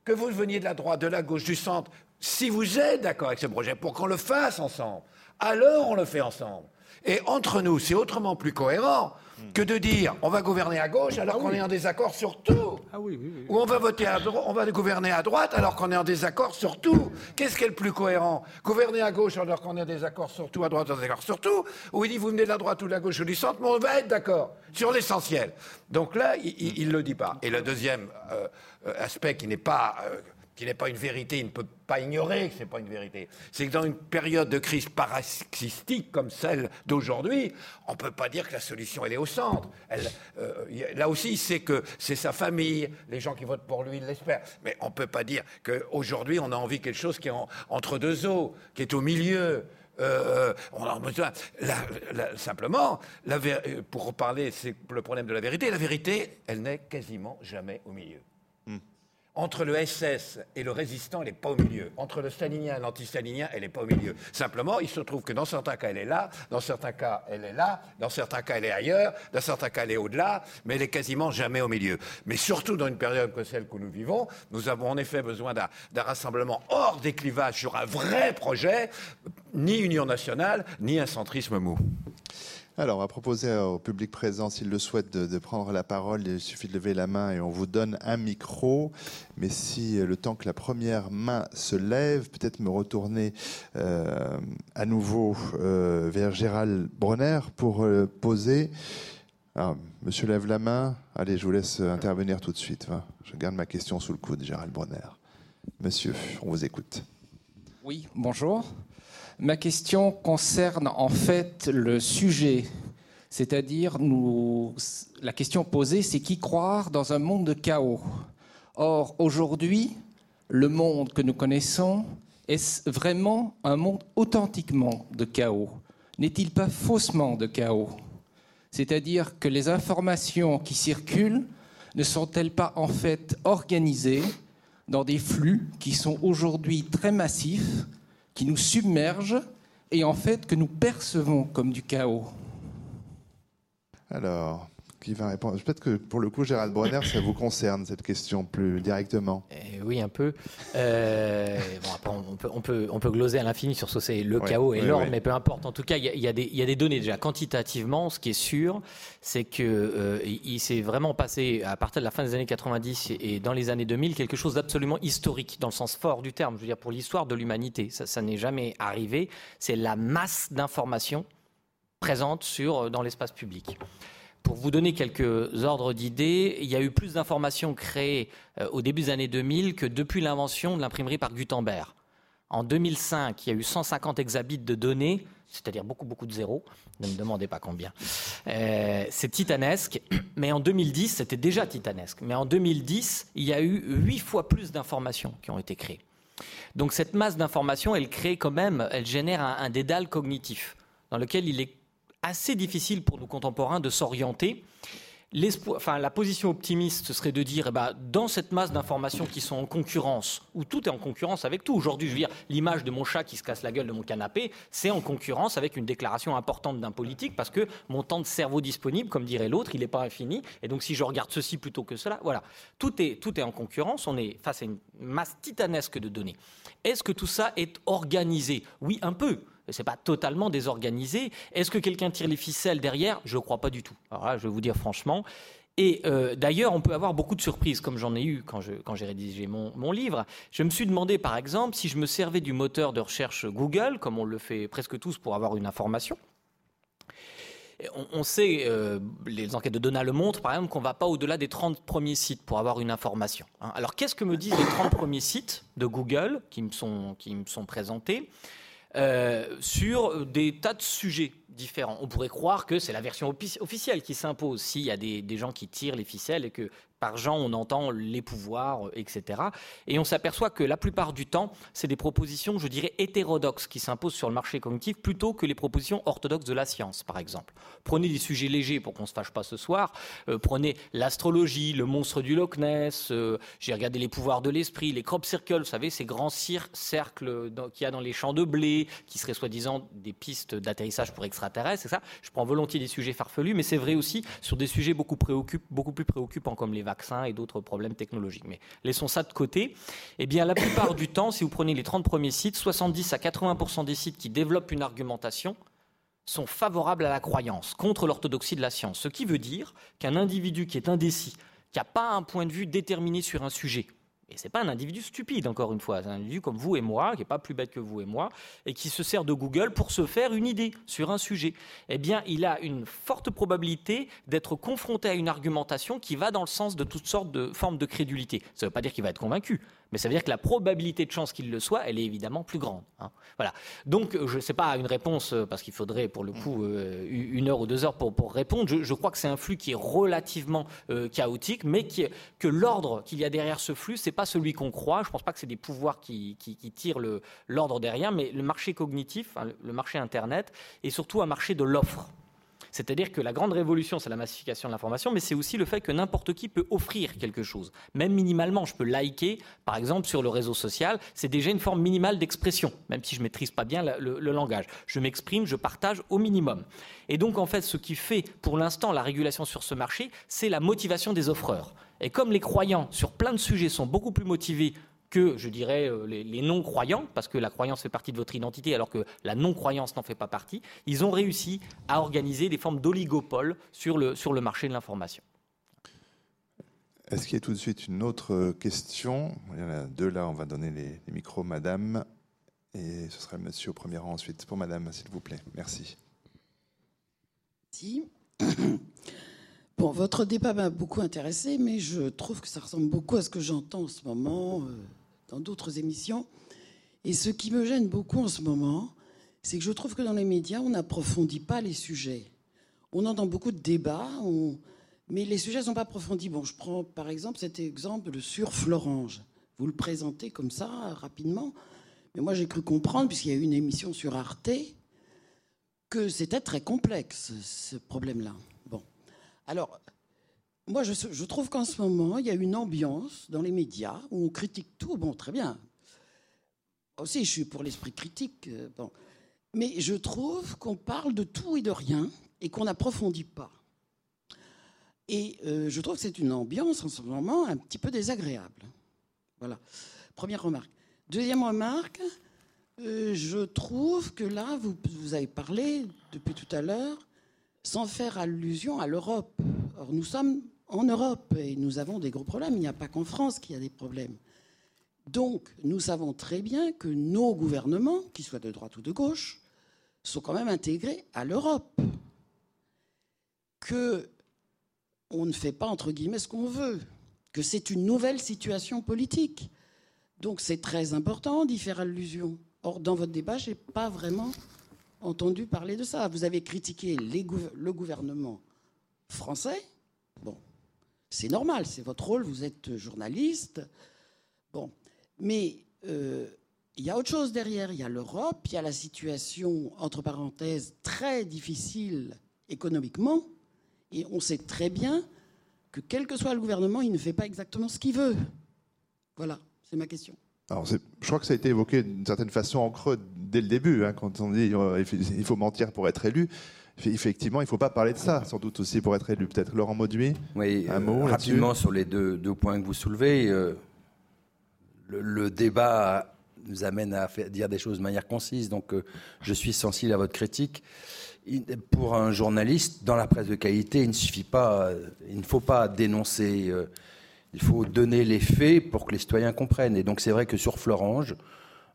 Que vous veniez de la droite, de la gauche, du centre, si vous êtes d'accord avec ce projet, pour qu'on le fasse ensemble, alors on le fait ensemble. Et entre nous, c'est autrement plus cohérent que de dire on va gouverner à gauche alors qu'on est en désaccord sur tout.
Ah oui, oui, oui.
Ou on va voter à droite, on va gouverner à droite alors qu'on est en désaccord sur tout. Qu'est-ce qui est le plus cohérent? Gouverner à gauche alors qu'on est en désaccord sur tout, à droite en désaccord sur tout? Ou il dit vous venez de la droite ou de la gauche ou du centre, mais on va être d'accord sur l'essentiel. Donc là, il ne le dit pas. Et le deuxième euh, euh, aspect qui n'est pas euh, qui n'est pas une vérité, il ne peut pas ignorer que ce n'est pas une vérité. C'est que dans une période de crise paroxystique comme celle d'aujourd'hui, on ne peut pas dire que la solution, elle est au centre. Euh, là aussi, c'est que c'est sa famille, les gens qui votent pour lui, ils l'espèrent. Mais on ne peut pas dire qu'aujourd'hui, on a envie quelque chose qui est en- entre deux eaux, qui est au milieu. Euh, on a besoin. simplement, euh, pour reparler, c'est le problème de la vérité. La vérité, elle n'est quasiment jamais au milieu. Entre le SS et le résistant, elle n'est pas au milieu. Entre le stalinien et l'antistalinien, elle n'est pas au milieu. Simplement, il se trouve que dans certains cas, elle est là, dans certains cas, elle est là, dans certains cas, elle est ailleurs, dans certains cas, elle est au-delà, mais elle est quasiment jamais au milieu. Mais surtout dans une période comme celle que nous vivons, nous avons en effet besoin d'un rassemblement hors des clivages sur un vrai projet, ni union nationale, ni un centrisme mou.
Alors, on va proposer au public présent, s'il le souhaite, de, prendre la parole. Il suffit de lever la main et on vous donne un micro. Mais si euh, le temps que la première main se lève, peut-être me retourner euh, à nouveau euh, vers Gérald Bronner pour poser. Alors, monsieur lève la main. Allez, je vous laisse intervenir tout de suite. Je garde ma question sous le coude, Gérald Bronner. Monsieur, on vous écoute.
Oui, bonjour. Ma question concerne en fait le sujet, c'est-à-dire la question posée, c'est qui croire dans un monde de chaos? Or, aujourd'hui, le monde que nous connaissons est vraiment un monde authentiquement de chaos? N'est-il pas faussement de chaos? C'est-à-dire que les informations qui circulent ne sont-elles pas en fait organisées dans des flux qui sont aujourd'hui très massifs, qui nous submergent et en fait que nous percevons comme du chaos.
Alors, qui va répondre Peut-être que pour le coup, Gérald Bronner, ça vous concerne cette question plus directement.
Eh oui, un peu. Euh, bon, après, on, peut, on, peut, on peut gloser à l'infini sur ce c'est le
Ouais,
chaos et
ouais,
l'ordre,
ouais.
mais peu importe. En tout cas, il y, y y a des données déjà quantitativement. Ce qui est sûr, c'est que euh, il il s'est vraiment passé à partir de la fin des années 90 et dans les années 2000 quelque chose d'absolument historique dans le sens fort du terme. Je veux dire pour l'histoire de l'humanité, ça, ça n'est jamais arrivé. C'est la masse d'informations présentes sur dans l'espace public. Pour vous donner quelques ordres d'idées, il y a eu plus d'informations créées euh, au début des années 2000 que depuis l'invention de l'imprimerie par Gutenberg. En 2005, il y a eu 150 exabits de données, c'est-à-dire beaucoup, beaucoup de zéros. Ne me demandez pas combien. Euh, c'est titanesque, mais en 2010, c'était déjà titanesque. Mais en 2010, il y a eu huit fois plus d'informations qui ont été créées. Donc cette masse d'informations, elle crée quand même, elle génère un dédale cognitif dans lequel il est assez difficile pour nos contemporains de s'orienter. Enfin, la position optimiste ce serait de dire, eh ben, dans cette masse d'informations qui sont en concurrence, où tout est en concurrence avec tout. Aujourd'hui, je veux dire, l'image de mon chat qui se casse la gueule de mon canapé, c'est en concurrence avec une déclaration importante d'un politique, parce que mon temps de cerveau disponible, comme dirait l'autre, il n'est pas infini. Et donc, si je regarde ceci plutôt que cela, voilà, tout est, tout est en concurrence. On est face à une masse titanesque de données. Est-ce que tout ça est organisé? Oui, un peu. C'est pas totalement désorganisé. Est-ce que quelqu'un tire les ficelles derrière? Je ne crois pas du tout. Alors je vais vous dire franchement. Et euh, d'ailleurs, on peut avoir beaucoup de surprises, comme j'en ai eu quand j'ai rédigé mon, livre. Je me suis demandé, par exemple, si je me servais du moteur de recherche Google, comme on le fait presque tous pour avoir une information. On, sait, euh, les enquêtes de Donna le montrent, par exemple, qu'on ne va pas au-delà des 30 premiers sites pour avoir une information. hein. Alors, qu'est-ce que me disent les 30 premiers sites de Google qui me sont présentés? Euh, sur des tas de sujets différents. On pourrait croire que c'est la version offici- officielle qui s'impose s'il y a des, gens qui tirent les ficelles et que par gens on entend les pouvoirs, euh, etc. Et on s'aperçoit que la plupart du temps, c'est des propositions, je dirais, hétérodoxes qui s'imposent sur le marché cognitif plutôt que les propositions orthodoxes de la science, par exemple. Prenez des sujets légers pour qu'on ne se fâche pas ce soir. Euh, prenez l'astrologie, le monstre du Loch Ness. euh, J'ai regardé les pouvoirs de l'esprit, les crop circles, vous savez, ces grands cercles qu'il y a dans les champs de blé, qui seraient soi-disant des pistes d'atterrissage pour Je prends volontiers des sujets farfelus, mais c'est vrai aussi sur des sujets beaucoup plus préoccupants comme les vaccins et d'autres problèmes technologiques. Mais laissons ça de côté. Eh bien, la plupart du temps, si vous prenez les 30 premiers sites, 70 à 80% des sites qui développent une argumentation sont favorables à la croyance, contre l'orthodoxie de la science. Ce qui veut dire qu'un individu qui est indécis, qui n'a pas un point de vue déterminé sur un sujet, et c'est pas un individu stupide, encore une fois, c'est un individu comme vous et moi, qui n'est pas plus bête que vous et moi, et qui se sert de Google pour se faire une idée sur un sujet. Eh bien, il a une forte probabilité d'être confronté à une argumentation qui va dans le sens de toutes sortes de formes de crédulité. Ça ne veut pas dire qu'il va être convaincu, mais ça veut dire que la probabilité de chance qu'il le soit, elle est évidemment plus grande. hein. Voilà. Donc, je ne sais pas une réponse, euh, parce qu'il faudrait pour le coup euh, une heure ou deux heures pour, pour répondre. Je, je crois que c'est un flux qui est relativement euh, chaotique, mais qui, que l'ordre qu'il y a derrière ce flux, c'est pas celui qu'on croit. Je ne pense pas que c'est des pouvoirs qui, tirent l'ordre derrière, mais le marché cognitif, hein, le- marché Internet, est surtout un marché de l'offre. C'est-à-dire que la grande révolution, c'est la massification de l'information, mais c'est aussi le fait que n'importe qui peut offrir quelque chose. Même minimalement, je peux liker, par exemple, sur le réseau social, c'est déjà une forme minimale d'expression, même si je maîtrise pas bien le, le langage. Je m'exprime, je partage au minimum. Et donc, en fait, ce qui fait pour l'instant la régulation sur ce marché, c'est la motivation des offreurs. Et comme les croyants sur plein de sujets sont beaucoup plus motivés que, je dirais, euh, les, les non-croyants, parce que la croyance fait partie de votre identité, alors que la non-croyance n'en fait pas partie, ils ont réussi à organiser des formes d'oligopole sur le, sur le marché de l'information.
Est-ce qu'il y a tout de suite une autre euh, question? Il y en a deux là, on va donner les, les micros, madame. Et ce sera le monsieur au premier rang ensuite. Pour madame, s'il vous plaît. Merci.
Merci. Bon, votre débat m'a beaucoup intéressé, mais je trouve que ça ressemble beaucoup à ce que j'entends en ce moment euh, dans d'autres émissions. Et ce qui me gêne beaucoup en ce moment, c'est que je trouve que dans les médias, on n'approfondit pas les sujets. On entend beaucoup de débats, mais les sujets ne sont pas approfondis. Bon, je prends par exemple cet exemple sur Florange. Vous le présentez comme ça, rapidement. Mais moi, j'ai cru comprendre, puisqu'il y a eu une émission sur Arte, que c'était très complexe, ce problème-là. Alors, moi, je, trouve qu'en ce moment, il y a une ambiance dans les médias où on critique tout. Bon, très bien. Aussi, je suis pour l'esprit critique. euh. Mais je trouve qu'on parle de tout et de rien et qu'on n'approfondit pas. Et euh, je trouve que c'est une ambiance en ce moment un petit peu désagréable. Voilà. Première remarque. Deuxième remarque, euh, je trouve que là, vous avez parlé depuis tout à l'heure, sans faire allusion à l'Europe. Or, nous sommes en Europe et nous avons des gros problèmes. Il n'y a pas qu'en France qu'il y a des problèmes. Donc, nous savons très bien que nos gouvernements, qu'ils soient de droite ou de gauche, sont quand même intégrés à l'Europe. Que on ne fait pas, entre guillemets, ce qu'on veut. Que c'est une nouvelle situation politique. Donc, c'est très important d'y faire allusion. Or, dans votre débat, je n'ai pas vraiment entendu parler de ça. Vous avez critiqué le gouvernement français. Bon, c'est normal, c'est votre rôle, vous êtes journaliste. Bon, mais euh, il y a autre chose derrière. Il y a l'Europe, il y a la situation, entre parenthèses, très difficile économiquement. Et on sait très bien que quel que soit le gouvernement, il ne fait pas exactement ce qu'il veut. Voilà, c'est ma question.
Alors, je crois que ça a été évoqué d'une certaine façon en creux dès le début, hein, quand on dit euh, il faut- mentir pour être élu. Effectivement, il ne faut pas parler de ça, sans doute aussi pour être élu. Peut-être Laurent Mauduit
Oui,
Un
euh,
mot
rapidement sur les deux, deux points que vous soulevez. euh, le, le débat nous amène à faire- dire des choses de manière concise, donc euh, je suis sensible à votre critique. Pour un journaliste, dans la presse de qualité, il ne suffit pas, il ne faut pas dénoncer. euh, il faut donner les faits pour que les citoyens comprennent. Et donc c'est vrai que sur Florange,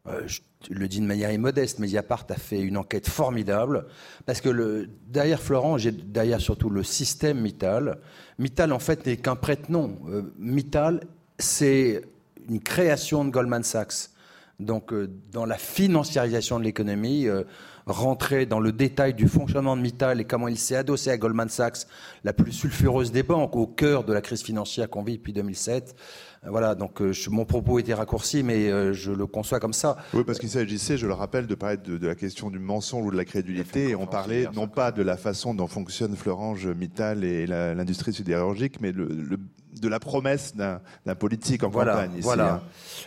euh, je le dis de manière immodeste, Mediapart a fait une enquête formidable parce que derrière Florange et derrière surtout le système Mittal, Mittal en fait n'est qu'un prête-nom. Euh, Mittal, c'est une création de Goldman Sachs. Donc euh, dans la financiarisation de l'économie, rentrer dans le détail du fonctionnement de Mittal et comment il s'est adossé à Goldman Sachs, la plus sulfureuse des banques, au cœur de la crise financière qu'on vit depuis 2007. Euh, Voilà, donc euh, je- mon propos était raccourci, mais euh, je le conçois comme ça.
Oui, parce qu'il s'agissait, je le rappelle, de parler de, de la question du mensonge ou de la crédulité. Et on parlait non pas de la façon dont fonctionne Florange, Mittal et l'industrie sidérurgique, mais le- le- de la promesse d'un politique en
Voilà,
campagne. ici,
voilà.
hein.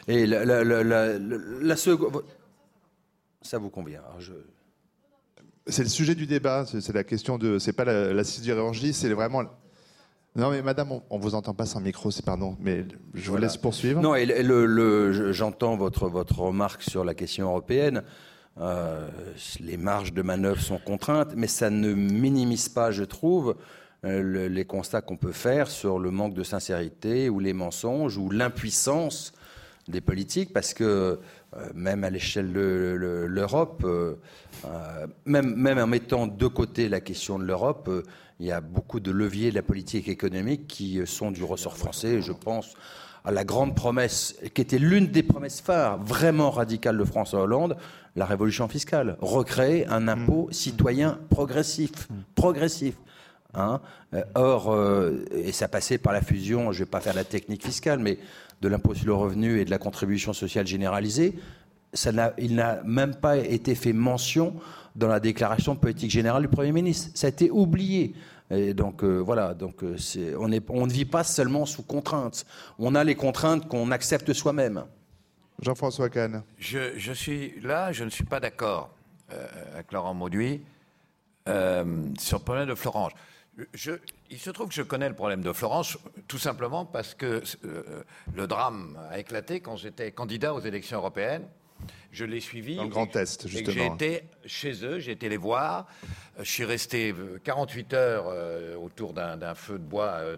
Et la, la, la, la, la- la seconde. Ça vous convient alors je...
C'est le sujet du débat. C'est c'est la question de. C'est pas la, la sidérurgie, c'est vraiment. Non, mais madame, on, on vous entend pas sans micro, c'est pardon. Mais je vous
Voilà.
laisse poursuivre.
Non, et le, le- je- j'entends votre, votre remarque sur la question européenne. euh, les marges de manœuvre sont contraintes, mais ça ne minimise pas, je trouve, euh, les constats qu'on peut faire sur le manque de sincérité ou les mensonges ou l'impuissance des politiques, parce que euh, même à l'échelle de l'Europe, même, même en mettant de côté la question de l'Europe, il y a beaucoup de leviers de la politique économique qui sont du ressort français. Je pense à la grande promesse, qui était l'une des promesses phares vraiment radicales de François Hollande, la révolution fiscale. Recréer un impôt mmh. citoyen progressif. Mmh. Progressif. Hein euh, Or, euh, et ça passait par la fusion, je ne vais pas faire la technique fiscale, mais de l'impôt sur le revenu et de la contribution sociale généralisée, ça il n'a même pas été fait mention dans la déclaration de politique générale du Premier ministre. Ça a été oublié. Et donc euh, voilà, donc euh, on, est, on ne vit pas seulement sous contraintes. On a les contraintes qu'on accepte soi-même.
Jean-François Kahn.
Je, je, suis là, je ne suis pas d'accord euh, avec Laurent Mauduit sur le problème de Florence. Je, il se trouve que je connais le problème de Florence tout simplement parce que le drame a éclaté quand j'étais candidat aux élections européennes je l'ai suivi.
Dans le Grand Est, justement.
J'ai été chez eux, j'ai été les voir. Je suis resté 48 heures euh, autour d'un feu de bois euh,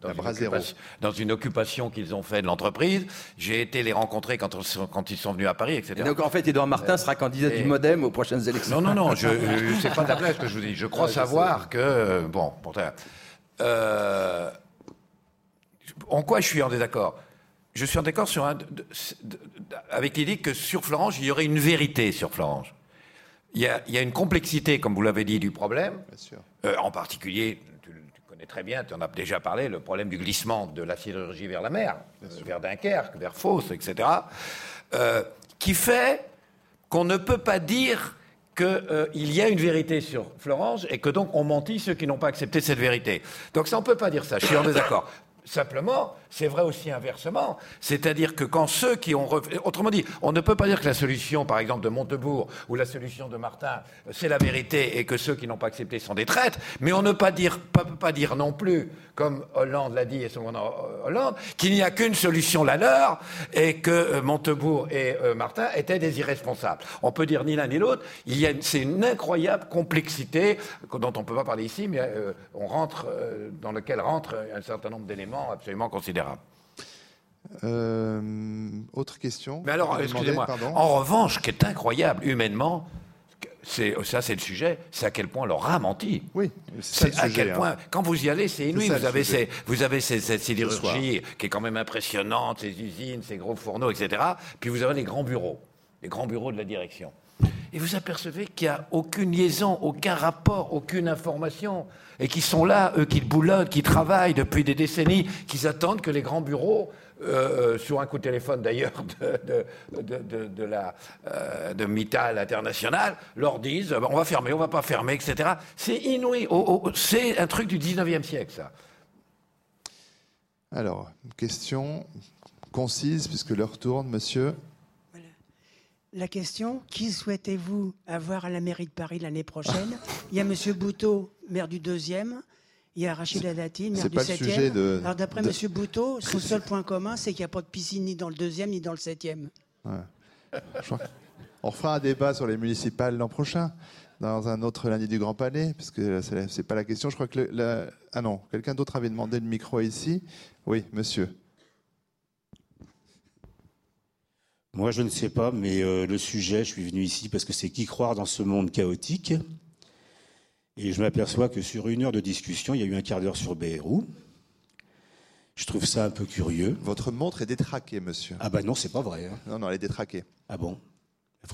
dans, une occupation, dans, une occupation qu'ils ont fait de l'entreprise. J'ai été les rencontrer quand, quand, ils sont venus à Paris, etc.
donc en fait, Edouard Martin sera candidat du MoDem aux prochaines élections.
Non, non, non, c'est pas de la blague que je vous dis. Je crois savoir que... Bon, euh, en quoi je suis en désaccord? Je suis en accord sur un, avec l'idée que sur Florence, il y aurait une vérité sur Florence. Il y a, une complexité, comme vous l'avez dit, du problème. Euh, en particulier, tu, connais très bien, tu en as déjà parlé, le problème du glissement de la sidérurgie vers la mer, vers Dunkerque, vers Fos, etc. Euh, qui fait qu'on ne peut pas dire qu'il euh, y a une vérité sur Florence et que donc on mentit ceux qui n'ont pas accepté cette vérité. Donc ça, on ne peut pas dire ça. Je suis en désaccord. Simplement, c'est vrai aussi inversement. C'est-à-dire que quand ceux qui ont... Autrement dit, on ne peut pas dire que la solution, par exemple, de Montebourg ou la solution de Martin, c'est la vérité et que ceux qui n'ont pas accepté sont des traîtres, mais on ne peut pas dire, non plus, comme Hollande l'a dit et son Hollande, qu'il n'y a qu'une solution la leur et que euh, Montebourg et euh, Martin étaient des irresponsables. On peut dire ni l'un ni l'autre. C'est une incroyable complexité dont on ne peut pas parler ici, mais euh, on rentre, dans lequel rentre un certain nombre d'éléments absolument considérables.
Euh, autre question
Mais alors, excusez-moi. En revanche, ce qui est incroyable humainement, c'est ça, c'est le sujet. C'est à quel point leur a menti.
Oui,
c'est à quel hein. point. Quand vous y allez, c'est inouï. Vous avez, ces, vous avez cette sidérurgie qui est quand même impressionnante, ces usines, ces gros fourneaux, etc. Puis vous avez les grands bureaux, les grands bureaux de la direction. Et vous apercevez qu'il n'y a aucune liaison, aucun rapport, aucune information. Et qui sont là, eux qui boulonnent, qui travaillent depuis des décennies, qui attendent que les grands bureaux euh, euh, sur un coup de téléphone d'ailleurs de, de, de, euh, Mittal International, leur disent on va fermer, on va pas fermer, etc. C'est inouï. C'est un truc du 19e siècle, ça.
Alors, question concise, puisque l'heure tourne, monsieur.
La question, qui souhaitez-vous avoir à la mairie de Paris l'année prochaine? Il y a monsieur Bouteau, maire du deuxième. Il y a Rachid Dati, maire du 7e. De, Alors d'après M. Bouteau, son seul point commun, c'est qu'il n'y a pas de piscine ni dans le deuxième ni dans le septième. Ouais.
On fera un débat sur les municipales l'an prochain, dans un autre lundi du Grand Palais, parce que c'est pas la question. Je crois que ah non, quelqu'un d'autre avait demandé le micro ici. Oui, monsieur.
Moi, je ne sais pas, mais euh, le sujet, je suis venu ici parce que c'est qui croire dans ce monde chaotique. Et je m'aperçois que sur une heure de discussion, il y a eu un quart d'heure sur BRU. Je trouve ça un peu curieux.
Votre montre est détraquée, monsieur.
Ah ben non, c'est pas vrai. Hein.
Non, non, elle est détraquée.
Ah bon?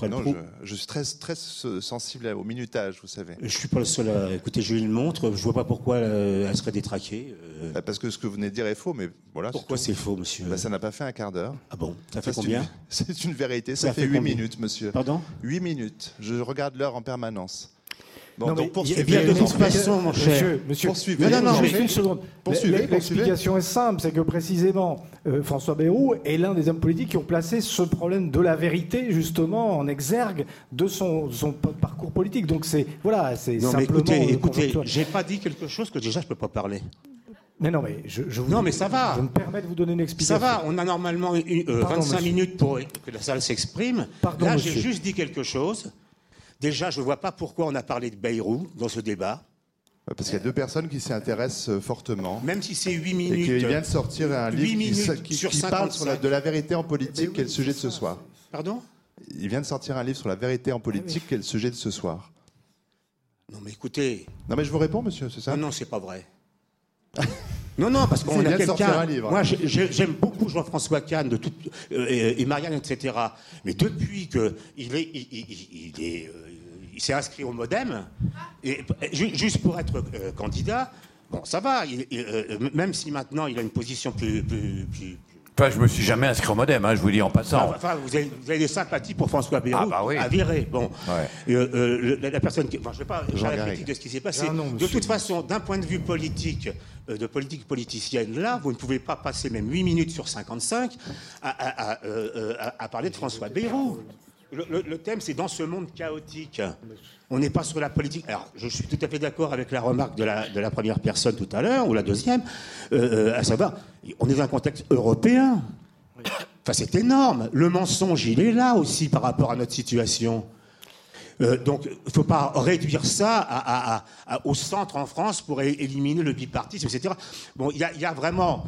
Non, je, suis très, très sensible au minutage, vous savez.
Je suis pas le seul à écouter. J'ai une montre. Je vois pas pourquoi euh, elle serait détraquée.
Euh. Bah, parce que ce que vous venez de dire est faux, mais voilà.
Pourquoi c'est faux, monsieur?
Bah, Ça n'a pas fait un quart d'heure.
Ah bon? Ça fait combien?
C'est une vérité. Ça, fait, huit minutes, monsieur.
Pardon?
Huit minutes. Je regarde l'heure en permanence.
Bon, non, donc poursuivez. de toute façon, mon cher. Monsieur, monsieur poursuivez. Non, non, non, juste une seconde. L'explication est simple, c'est que précisément, euh, François Bayrou est l'un des hommes politiques qui ont placé ce problème de la vérité, justement, en exergue de son, son parcours politique. Donc c'est, voilà, c'est simplement...
Mais écoutez, écoutez j'ai pas dit quelque chose que déjà je peux pas parler.
Mais non, mais je, vous,
non, mais ça va.
Je me permets de vous donner une explication.
Ça va. On a normalement 25 minutes pour que la salle s'exprime. Là, j'ai juste dit quelque chose. Déjà, je ne vois pas pourquoi on a parlé de Bayrou dans ce débat.
Parce qu'il y a deux personnes qui s'y intéressent euh, fortement.
Même si c'est 8 minutes. Et
qu'il vient de sortir un livre qui, qui, parle de la vérité en politique, qui est le sujet de ce soir.
Pardon?
Il vient de sortir un livre sur la vérité en politique, qui est le sujet de ce soir?
Non, mais écoutez.
Non, mais je vous réponds, monsieur, c'est ça?
Non, non, c'est pas vrai. non, non, parce qu'on a quelqu'un. Moi, j'aime beaucoup Jean-François Kahn de euh, et, Marianne, etc. Mais depuis qu'il est, il, est, euh, il s'est inscrit au MoDem, et, juste pour être euh, candidat, bon, ça va. même si maintenant il a une position plus, plus, plus
Enfin, je me suis jamais inscrit au modem, hein, je vous dis en passant.
Ah, enfin, vous avez, vous avez, des sympathies pour François Bayrou ah, bah oui. à virer. Bon, euh, euh, la, personne qui, enfin, je ne vais pas faire la critique de ce qui s'est passé. Ah de toute façon, d'un point de vue politique, euh, de politique politicienne, là, vous ne pouvez pas passer même 8 minutes sur 55 à, à, à, à parler de François Bayrou. Le, thème, c'est dans ce monde chaotique. On n'est pas sur la politique. Alors, je suis tout à fait d'accord avec la remarque de la, de la, première personne tout à l'heure, ou la deuxième, euh, euh, à savoir, on est dans un contexte européen. Enfin, c'est énorme. Le mensonge, il est là aussi par rapport à notre situation. Euh, donc, il ne faut pas réduire ça au centre en France pour éliminer le bipartisme, etc. Bon, il y, a vraiment,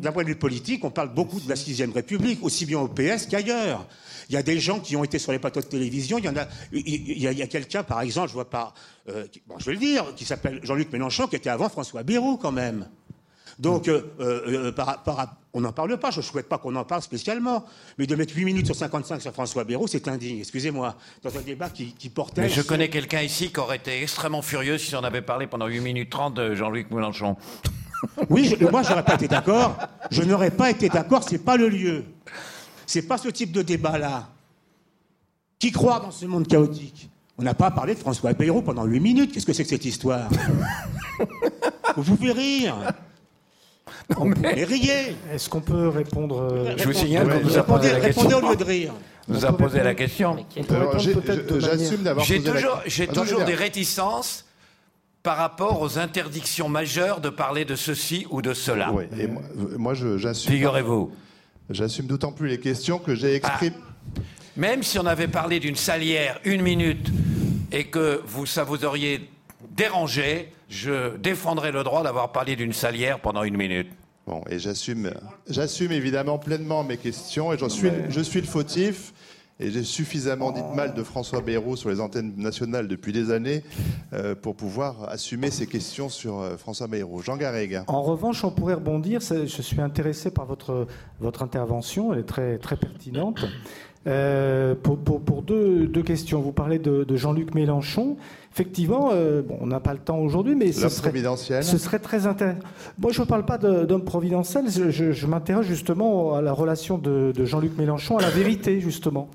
d'un point de vue politique, on parle beaucoup de la sixième République, aussi bien au PS qu'ailleurs. Il y a des gens qui ont été sur les plateaux de télévision. Il y en a, il y a, quelqu'un, par exemple, je vois pas, euh, bon, je vais le dire, qui s'appelle Jean-Luc Mélenchon, qui était avant François Bayrou, quand même. Donc, euh, euh, on n'en parle pas, je ne souhaite pas qu'on en parle spécialement, mais de mettre 8 minutes sur 55 sur François Bayrou, c'est indigne, excusez-moi, dans un débat qui, portait...
Mais je connais quelqu'un ici qui aurait été extrêmement furieux si on avait parlé pendant 8 minutes 30 de Jean-Luc Mélenchon.
Oui, je, moi, j'aurais pas été d'accord. Je n'aurais pas été d'accord, c'est pas le lieu. C'est pas ce type de débat-là. Qui croit dans ce monde chaotique? On n'a pas parlé de François Bayrou pendant 8 minutes. Qu'est-ce que c'est que cette histoire? Vous pouvez rire. Mais... riez
Est-ce qu'on peut répondre
euh, Je vous signale qu'on nous a posé la question.
Répondez au lieu de rire.
Nous a posé la question.
J'assume d'avoir
J'ai toujours, j'ai toujours des réticences par rapport aux interdictions majeures de parler de ceci ou de cela.
Oui, et moi, moi j'assume.
Figurez-vous.
J'assume d'autant plus les questions que j'ai exprimées.
Ah. même si on avait parlé d'une salière une minute et que vous, ça vous auriez dérangé, je défendrai le droit d'avoir parlé d'une salière pendant une minute.
Bon, et j'assume, j'assume évidemment pleinement mes questions et je suis, je suis le fautif. Et j'ai suffisamment dit de mal de François Bayrou sur les antennes nationales depuis des années euh, pour pouvoir assumer ces questions sur euh, François Bayrou. Jean Garrigue.
En revanche, on pourrait rebondir. Je suis intéressé par votre, votre intervention. Elle est très, très pertinente. Euh, pour, pour, deux, deux, questions. Vous parlez de, de Jean-Luc Mélenchon. Effectivement, euh, bon, on n'a pas le temps aujourd'hui, mais ce serait, ce serait, très intéressant. Moi, je ne parle pas d'homme providentiel, je, je, m'intéresse justement à la relation de, de Jean-Luc Mélenchon à la vérité, justement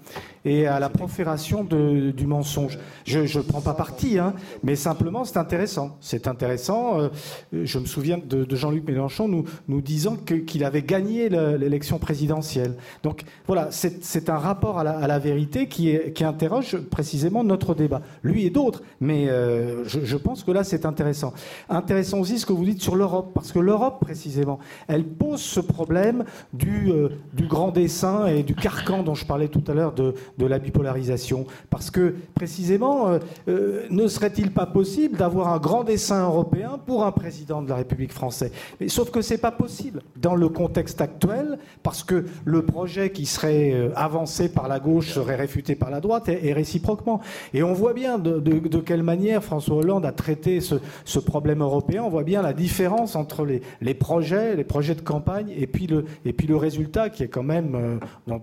et à la profération de, du mensonge. Je ne prends pas parti, hein, mais simplement c'est intéressant. C'est intéressant. Euh, je me souviens de, de Jean-Luc Mélenchon nous, nous disant qu'il avait gagné l'élection présidentielle. Donc voilà, c'est un rapport à la, à la vérité qui, est, qui, interroge précisément notre débat. Lui et d'autres, mais euh, je, pense que là c'est intéressant. Intéressant aussi ce que vous dites sur l'Europe, parce que l'Europe précisément, elle pose ce problème du, euh, grand dessin et du carcan dont je parlais tout à l'heure de, la bipolarisation. Parce que, précisément, euh, ne serait-il pas possible d'avoir un grand dessin européen pour un président de la République française? Mais, Sauf que c'est pas possible dans le contexte actuel, parce que le projet qui serait avancé par la gauche serait réfuté par la droite et, réciproquement. Et on voit bien de, manière François Hollande a traité ce, problème européen. On voit bien la différence entre les, projets, les projets de campagne, et puis le, résultat qui est quand même, dans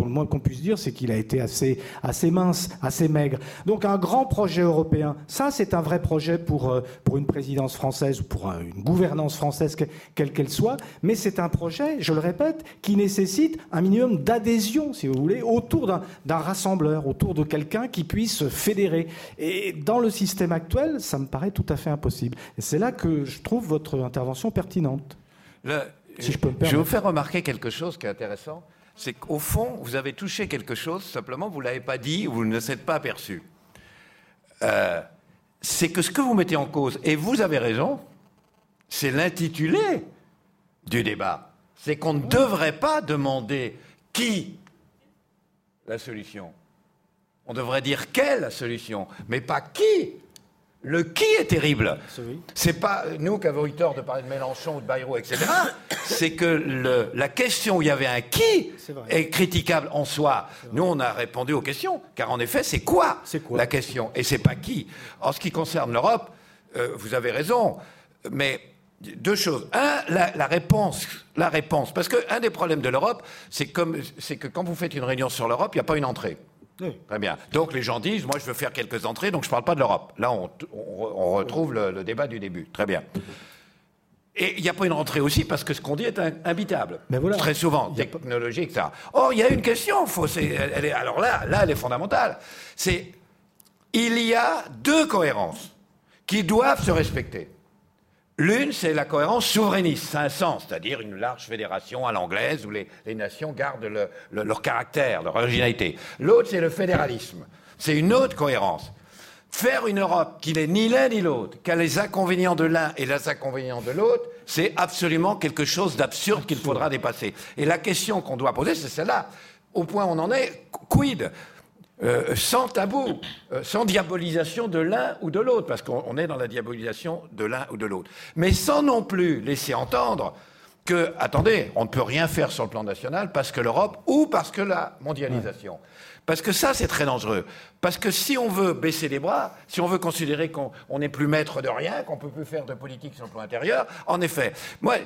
le moins qu'on puisse dire, c'est qu'il a été assez, assez mince, assez maigre. Donc un grand projet européen, ça c'est un vrai projet pour, euh, pour une présidence française ou pour une gouvernance française, quelle qu'elle soit, mais c'est un projet, je le répète, qui nécessite un minimum d'adhésion, si vous voulez, autour d'un rassembleur, autour de quelqu'un qui puisse fédérer. Et dans le système actuel, ça me paraît tout à fait impossible. Et c'est là que je trouve votre intervention pertinente.
si je peux me permettre. Je vais vous faire remarquer quelque chose qui est intéressant c'est qu'au fond, vous avez touché quelque chose, simplement vous ne l'avez pas dit ou vous ne s'êtes pas aperçu. Euh, c'est que ce que vous mettez en cause, et vous avez raison, c'est l'intitulé du débat. C'est qu'on ne devrait pas demander qui la solution. On devrait dire quelle la solution, mais pas qui. Le qui est terrible. C'est pas nous qui avons eu tort de parler de Mélenchon ou de Bayrou, etc. C'est que la question où il y avait un qui est, critiquable en soi. Nous, on a répondu aux questions, car en effet, c'est quoi, quoi, la question Et c'est pas qui. En ce qui concerne l'Europe, euh, vous avez raison, mais deux choses. Un, la, réponse, la réponse, parce qu'un des problèmes de l'Europe, c'est que quand vous faites une réunion sur l'Europe, il n'y a pas une entrée. Très bien. Donc les gens disent, moi je veux faire quelques entrées, donc je ne parle pas de l'Europe. Là, on, retrouve le, débat du début. Très bien. Et il n'y a pas une rentrée aussi parce que ce qu'on dit est imbitable. Mais voilà. Très souvent, technologique, ça. Or, il y a une question. Faut, elle est, alors là, là, elle est fondamentale. C'est il y a deux cohérences qui doivent se respecter. L'une, c'est la cohérence souverainiste, c'est un sens, c'est-à-dire une large fédération à l'anglaise où les, nations gardent leur caractère, leur originalité. L'autre, c'est le fédéralisme. C'est une autre cohérence. Faire une Europe qui n'est ni l'un ni l'autre, qui a les inconvénients de l'un et les inconvénients de l'autre, c'est absolument quelque chose d'absurde qu'il faudra dépasser. Et la question qu'on doit poser, c'est celle-là. Au point où on en est, quid? Euh, sans tabou, euh, sans diabolisation de l'un ou de l'autre, parce qu'on est dans la diabolisation de l'un ou de l'autre. Mais sans non plus laisser entendre que, attendez, on ne peut rien faire sur le plan national parce que l'Europe ou parce que la mondialisation. Parce que ça, c'est très dangereux. Parce que si on veut baisser les bras, si on veut considérer qu'on n'est plus maître de rien, qu'on peut plus faire de politique sur le plan intérieur, en effet, moi,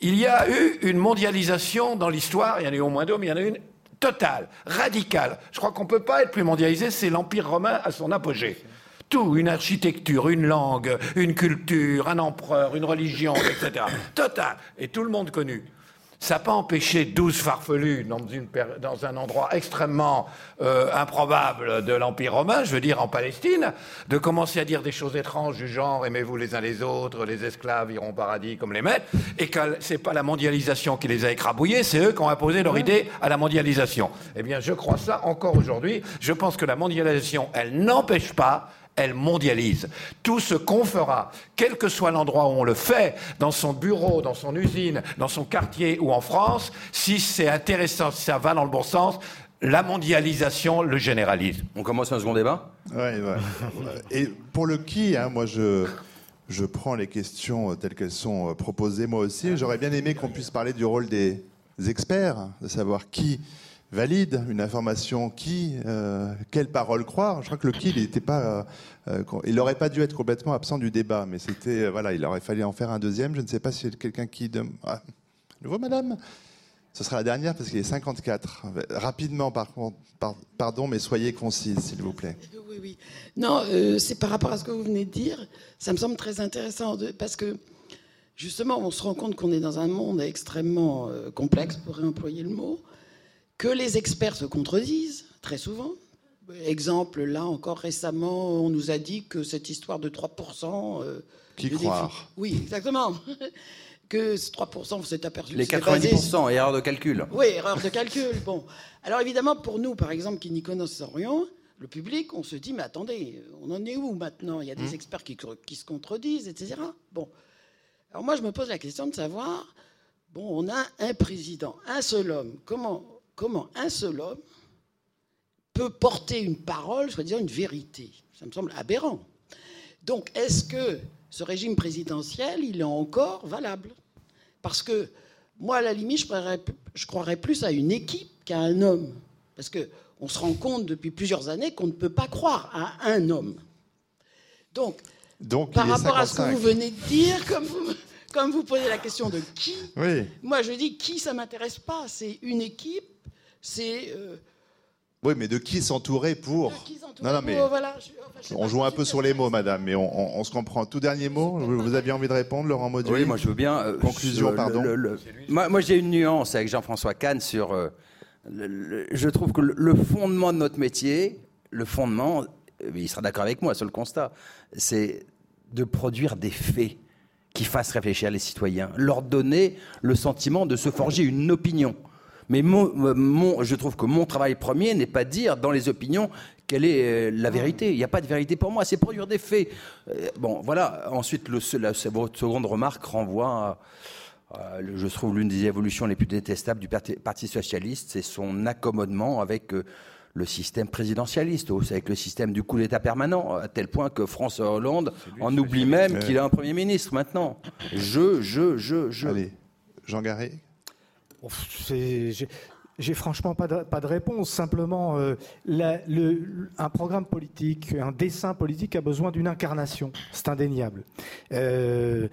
il y a eu une mondialisation dans l'histoire, il y en a eu au moins deux, mais il y en a une Total, radical. Je crois qu'on ne peut pas être plus mondialisé, c'est l'Empire romain à son apogée. Tout, une architecture, une langue, une culture, un empereur, une religion, etc. Total. Et tout le monde connu. Ça n'a pas empêché 12 farfelus dans, dans un endroit extrêmement euh, improbable de l'Empire romain, je veux dire en Palestine, de commencer à dire des choses étranges du genre aimez-vous les uns les autres, les esclaves iront au paradis comme les maîtres, et que c'est pas la mondialisation qui les a écrabouillés, c'est eux qui ont imposé leur idée à la mondialisation. Eh bien, je crois ça encore aujourd'hui. Je pense que la mondialisation, elle n'empêche pas elle mondialise. Tout ce qu'on fera, quel que soit l'endroit où on le fait, dans son bureau, dans son usine, dans son quartier ou en France, si c'est intéressant, si ça va dans le bon sens, la mondialisation le généralise.
On commence un second débat?
Oui, Et pour le qui, hein, moi je, je prends les questions telles qu'elles sont euh, proposées moi aussi. J'aurais bien aimé qu'on puisse parler du rôle des experts, de savoir qui valide une information qui, euh, quelle parole croire. Je crois que le qui, il n'était pas, euh, il n'aurait pas dû être complètement absent du débat, mais c'était, euh, voilà, il aurait fallu en faire un deuxième. Je ne sais pas si quelqu'un qui, de... ah, nouveau, madame. Ce sera la dernière parce qu'il est 54. Rapidement, par contre, pardon, mais soyez concise, s'il vous plaît.
Oui, oui. Non, c'est par rapport à ce que vous venez de dire. Ça me semble très intéressant parce que justement, on se rend compte qu'on est dans un monde extrêmement complexe, pour réemployer le mot que les experts se contredisent très souvent. Exemple, là encore récemment, on nous a dit que cette histoire de 3%...
Euh, Qui croire
Oui, exactement. que ce 3%, vous êtes aperçu...
Les 90%, erreur de calcul.
Oui, erreur de calcul. Bon. Alors évidemment, pour nous, par exemple, qui n'y connaissons rien, le public, on se dit, mais attendez, on en est où maintenant? Il y a des hmm. experts qui, qui se contredisent, etc. Bon. Alors moi, je me pose la question de savoir, bon, on a un président, un seul homme. Comment comment un seul homme peut porter une parole, soi-disant une vérité. Ça me semble aberrant. Donc, est-ce que ce régime présidentiel, il est encore valable? Parce que moi, à la limite, je croirais, je croirais plus à une équipe qu'à un homme. Parce qu'on se rend compte depuis plusieurs années qu'on ne peut pas croire à un homme. Donc,
Donc
par rapport à ce que vous venez de dire, comme vous, comme vous posez la question de qui, moi je dis qui ça m'intéresse pas. C'est une équipe c'est. Euh,
oui, mais de qui s'entourer pour
Non, non, mais
on joue un peu sur les mots, madame, mais on, se comprend. Tout dernier mot, vous aviez envie de répondre, Laurent Mauduit
Oui, moi je veux bien.
Euh, Conclusion, pardon.
moi, j'ai une nuance avec Jean-François Kahn sur. Euh, je trouve que le fondement de notre métier, le fondement, il sera d'accord avec moi sur le constat, c'est de produire des faits qui fassent réfléchir les citoyens, leur donner le sentiment de se forger une opinion. Mais mon, je trouve que mon travail premier n'est pas de dire dans les opinions quelle est la vérité Il n'y a pas de vérité pour moi, c'est produire des faits. bon, voilà. Ensuite, le, la, votre seconde remarque renvoie à, je trouve l'une des évolutions les plus détestables du Parti, socialiste, c'est son accommodement avec le système présidentialiste, avec le système du coup d'État permanent, à tel point que François Hollande en oublie même qu'il a un Premier ministre maintenant. Je, je, je, je.
Allez, Jean
J'ai franchement pas de, réponse. Simplement, euh, un programme politique, un dessin politique a besoin d'une incarnation. C'est indéniable. Euh,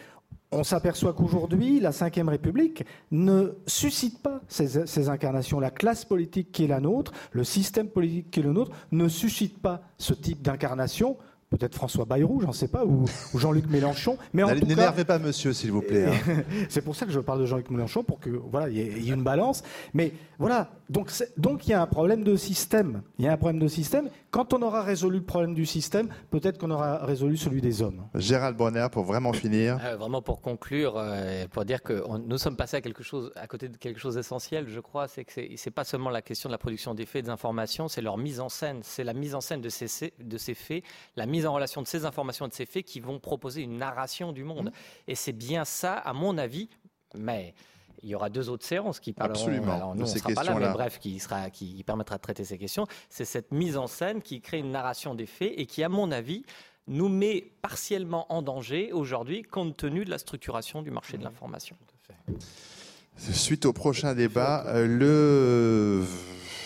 on s'aperçoit qu'aujourd'hui, la Ve République ne suscite pas ces, incarnations. La classe politique qui est la nôtre, le système politique qui est le nôtre, ne suscite pas ce type d'incarnation peut-être François Bayrou, j'en sais pas, ou, Jean-Luc Mélenchon.
Mais n'énervez pas Monsieur, s'il vous plaît. Hein.
c'est pour ça que je parle de Jean-Luc Mélenchon pour que voilà, il y, ait une balance. Mais voilà, donc donc il y a un problème de système. Il y a un problème de système. Quand on aura résolu le problème du système, peut-être qu'on aura résolu celui des hommes.
Gérald Bonner, pour vraiment finir.
Euh, vraiment pour conclure, euh, pour dire que nous sommes passés à quelque chose, à côté de quelque chose d'essentiel, je crois, c'est que c'est pas seulement la question de la production des faits et des informations, c'est leur mise en scène, c'est la mise en scène de ces, de ces faits, la mise en relation de ces informations et de ces faits qui vont proposer une narration du monde. Mmh. Et c'est bien ça, à mon avis, mais il y aura deux autres séances qui parleront.
Absolument.
Alors nous, on sera pas là, mais bref, qui sera, qui permettra de traiter ces questions. C'est cette mise en scène qui crée une narration des faits et qui, à mon avis, nous met partiellement en danger aujourd'hui, compte tenu de la structuration du marché de mmh. l'information.
Suite au prochain débat, euh, le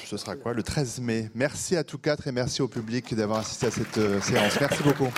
ce sera quoi? Le 13 mai. Merci à tous quatre et merci au public d'avoir assisté à cette euh, séance. Merci beaucoup.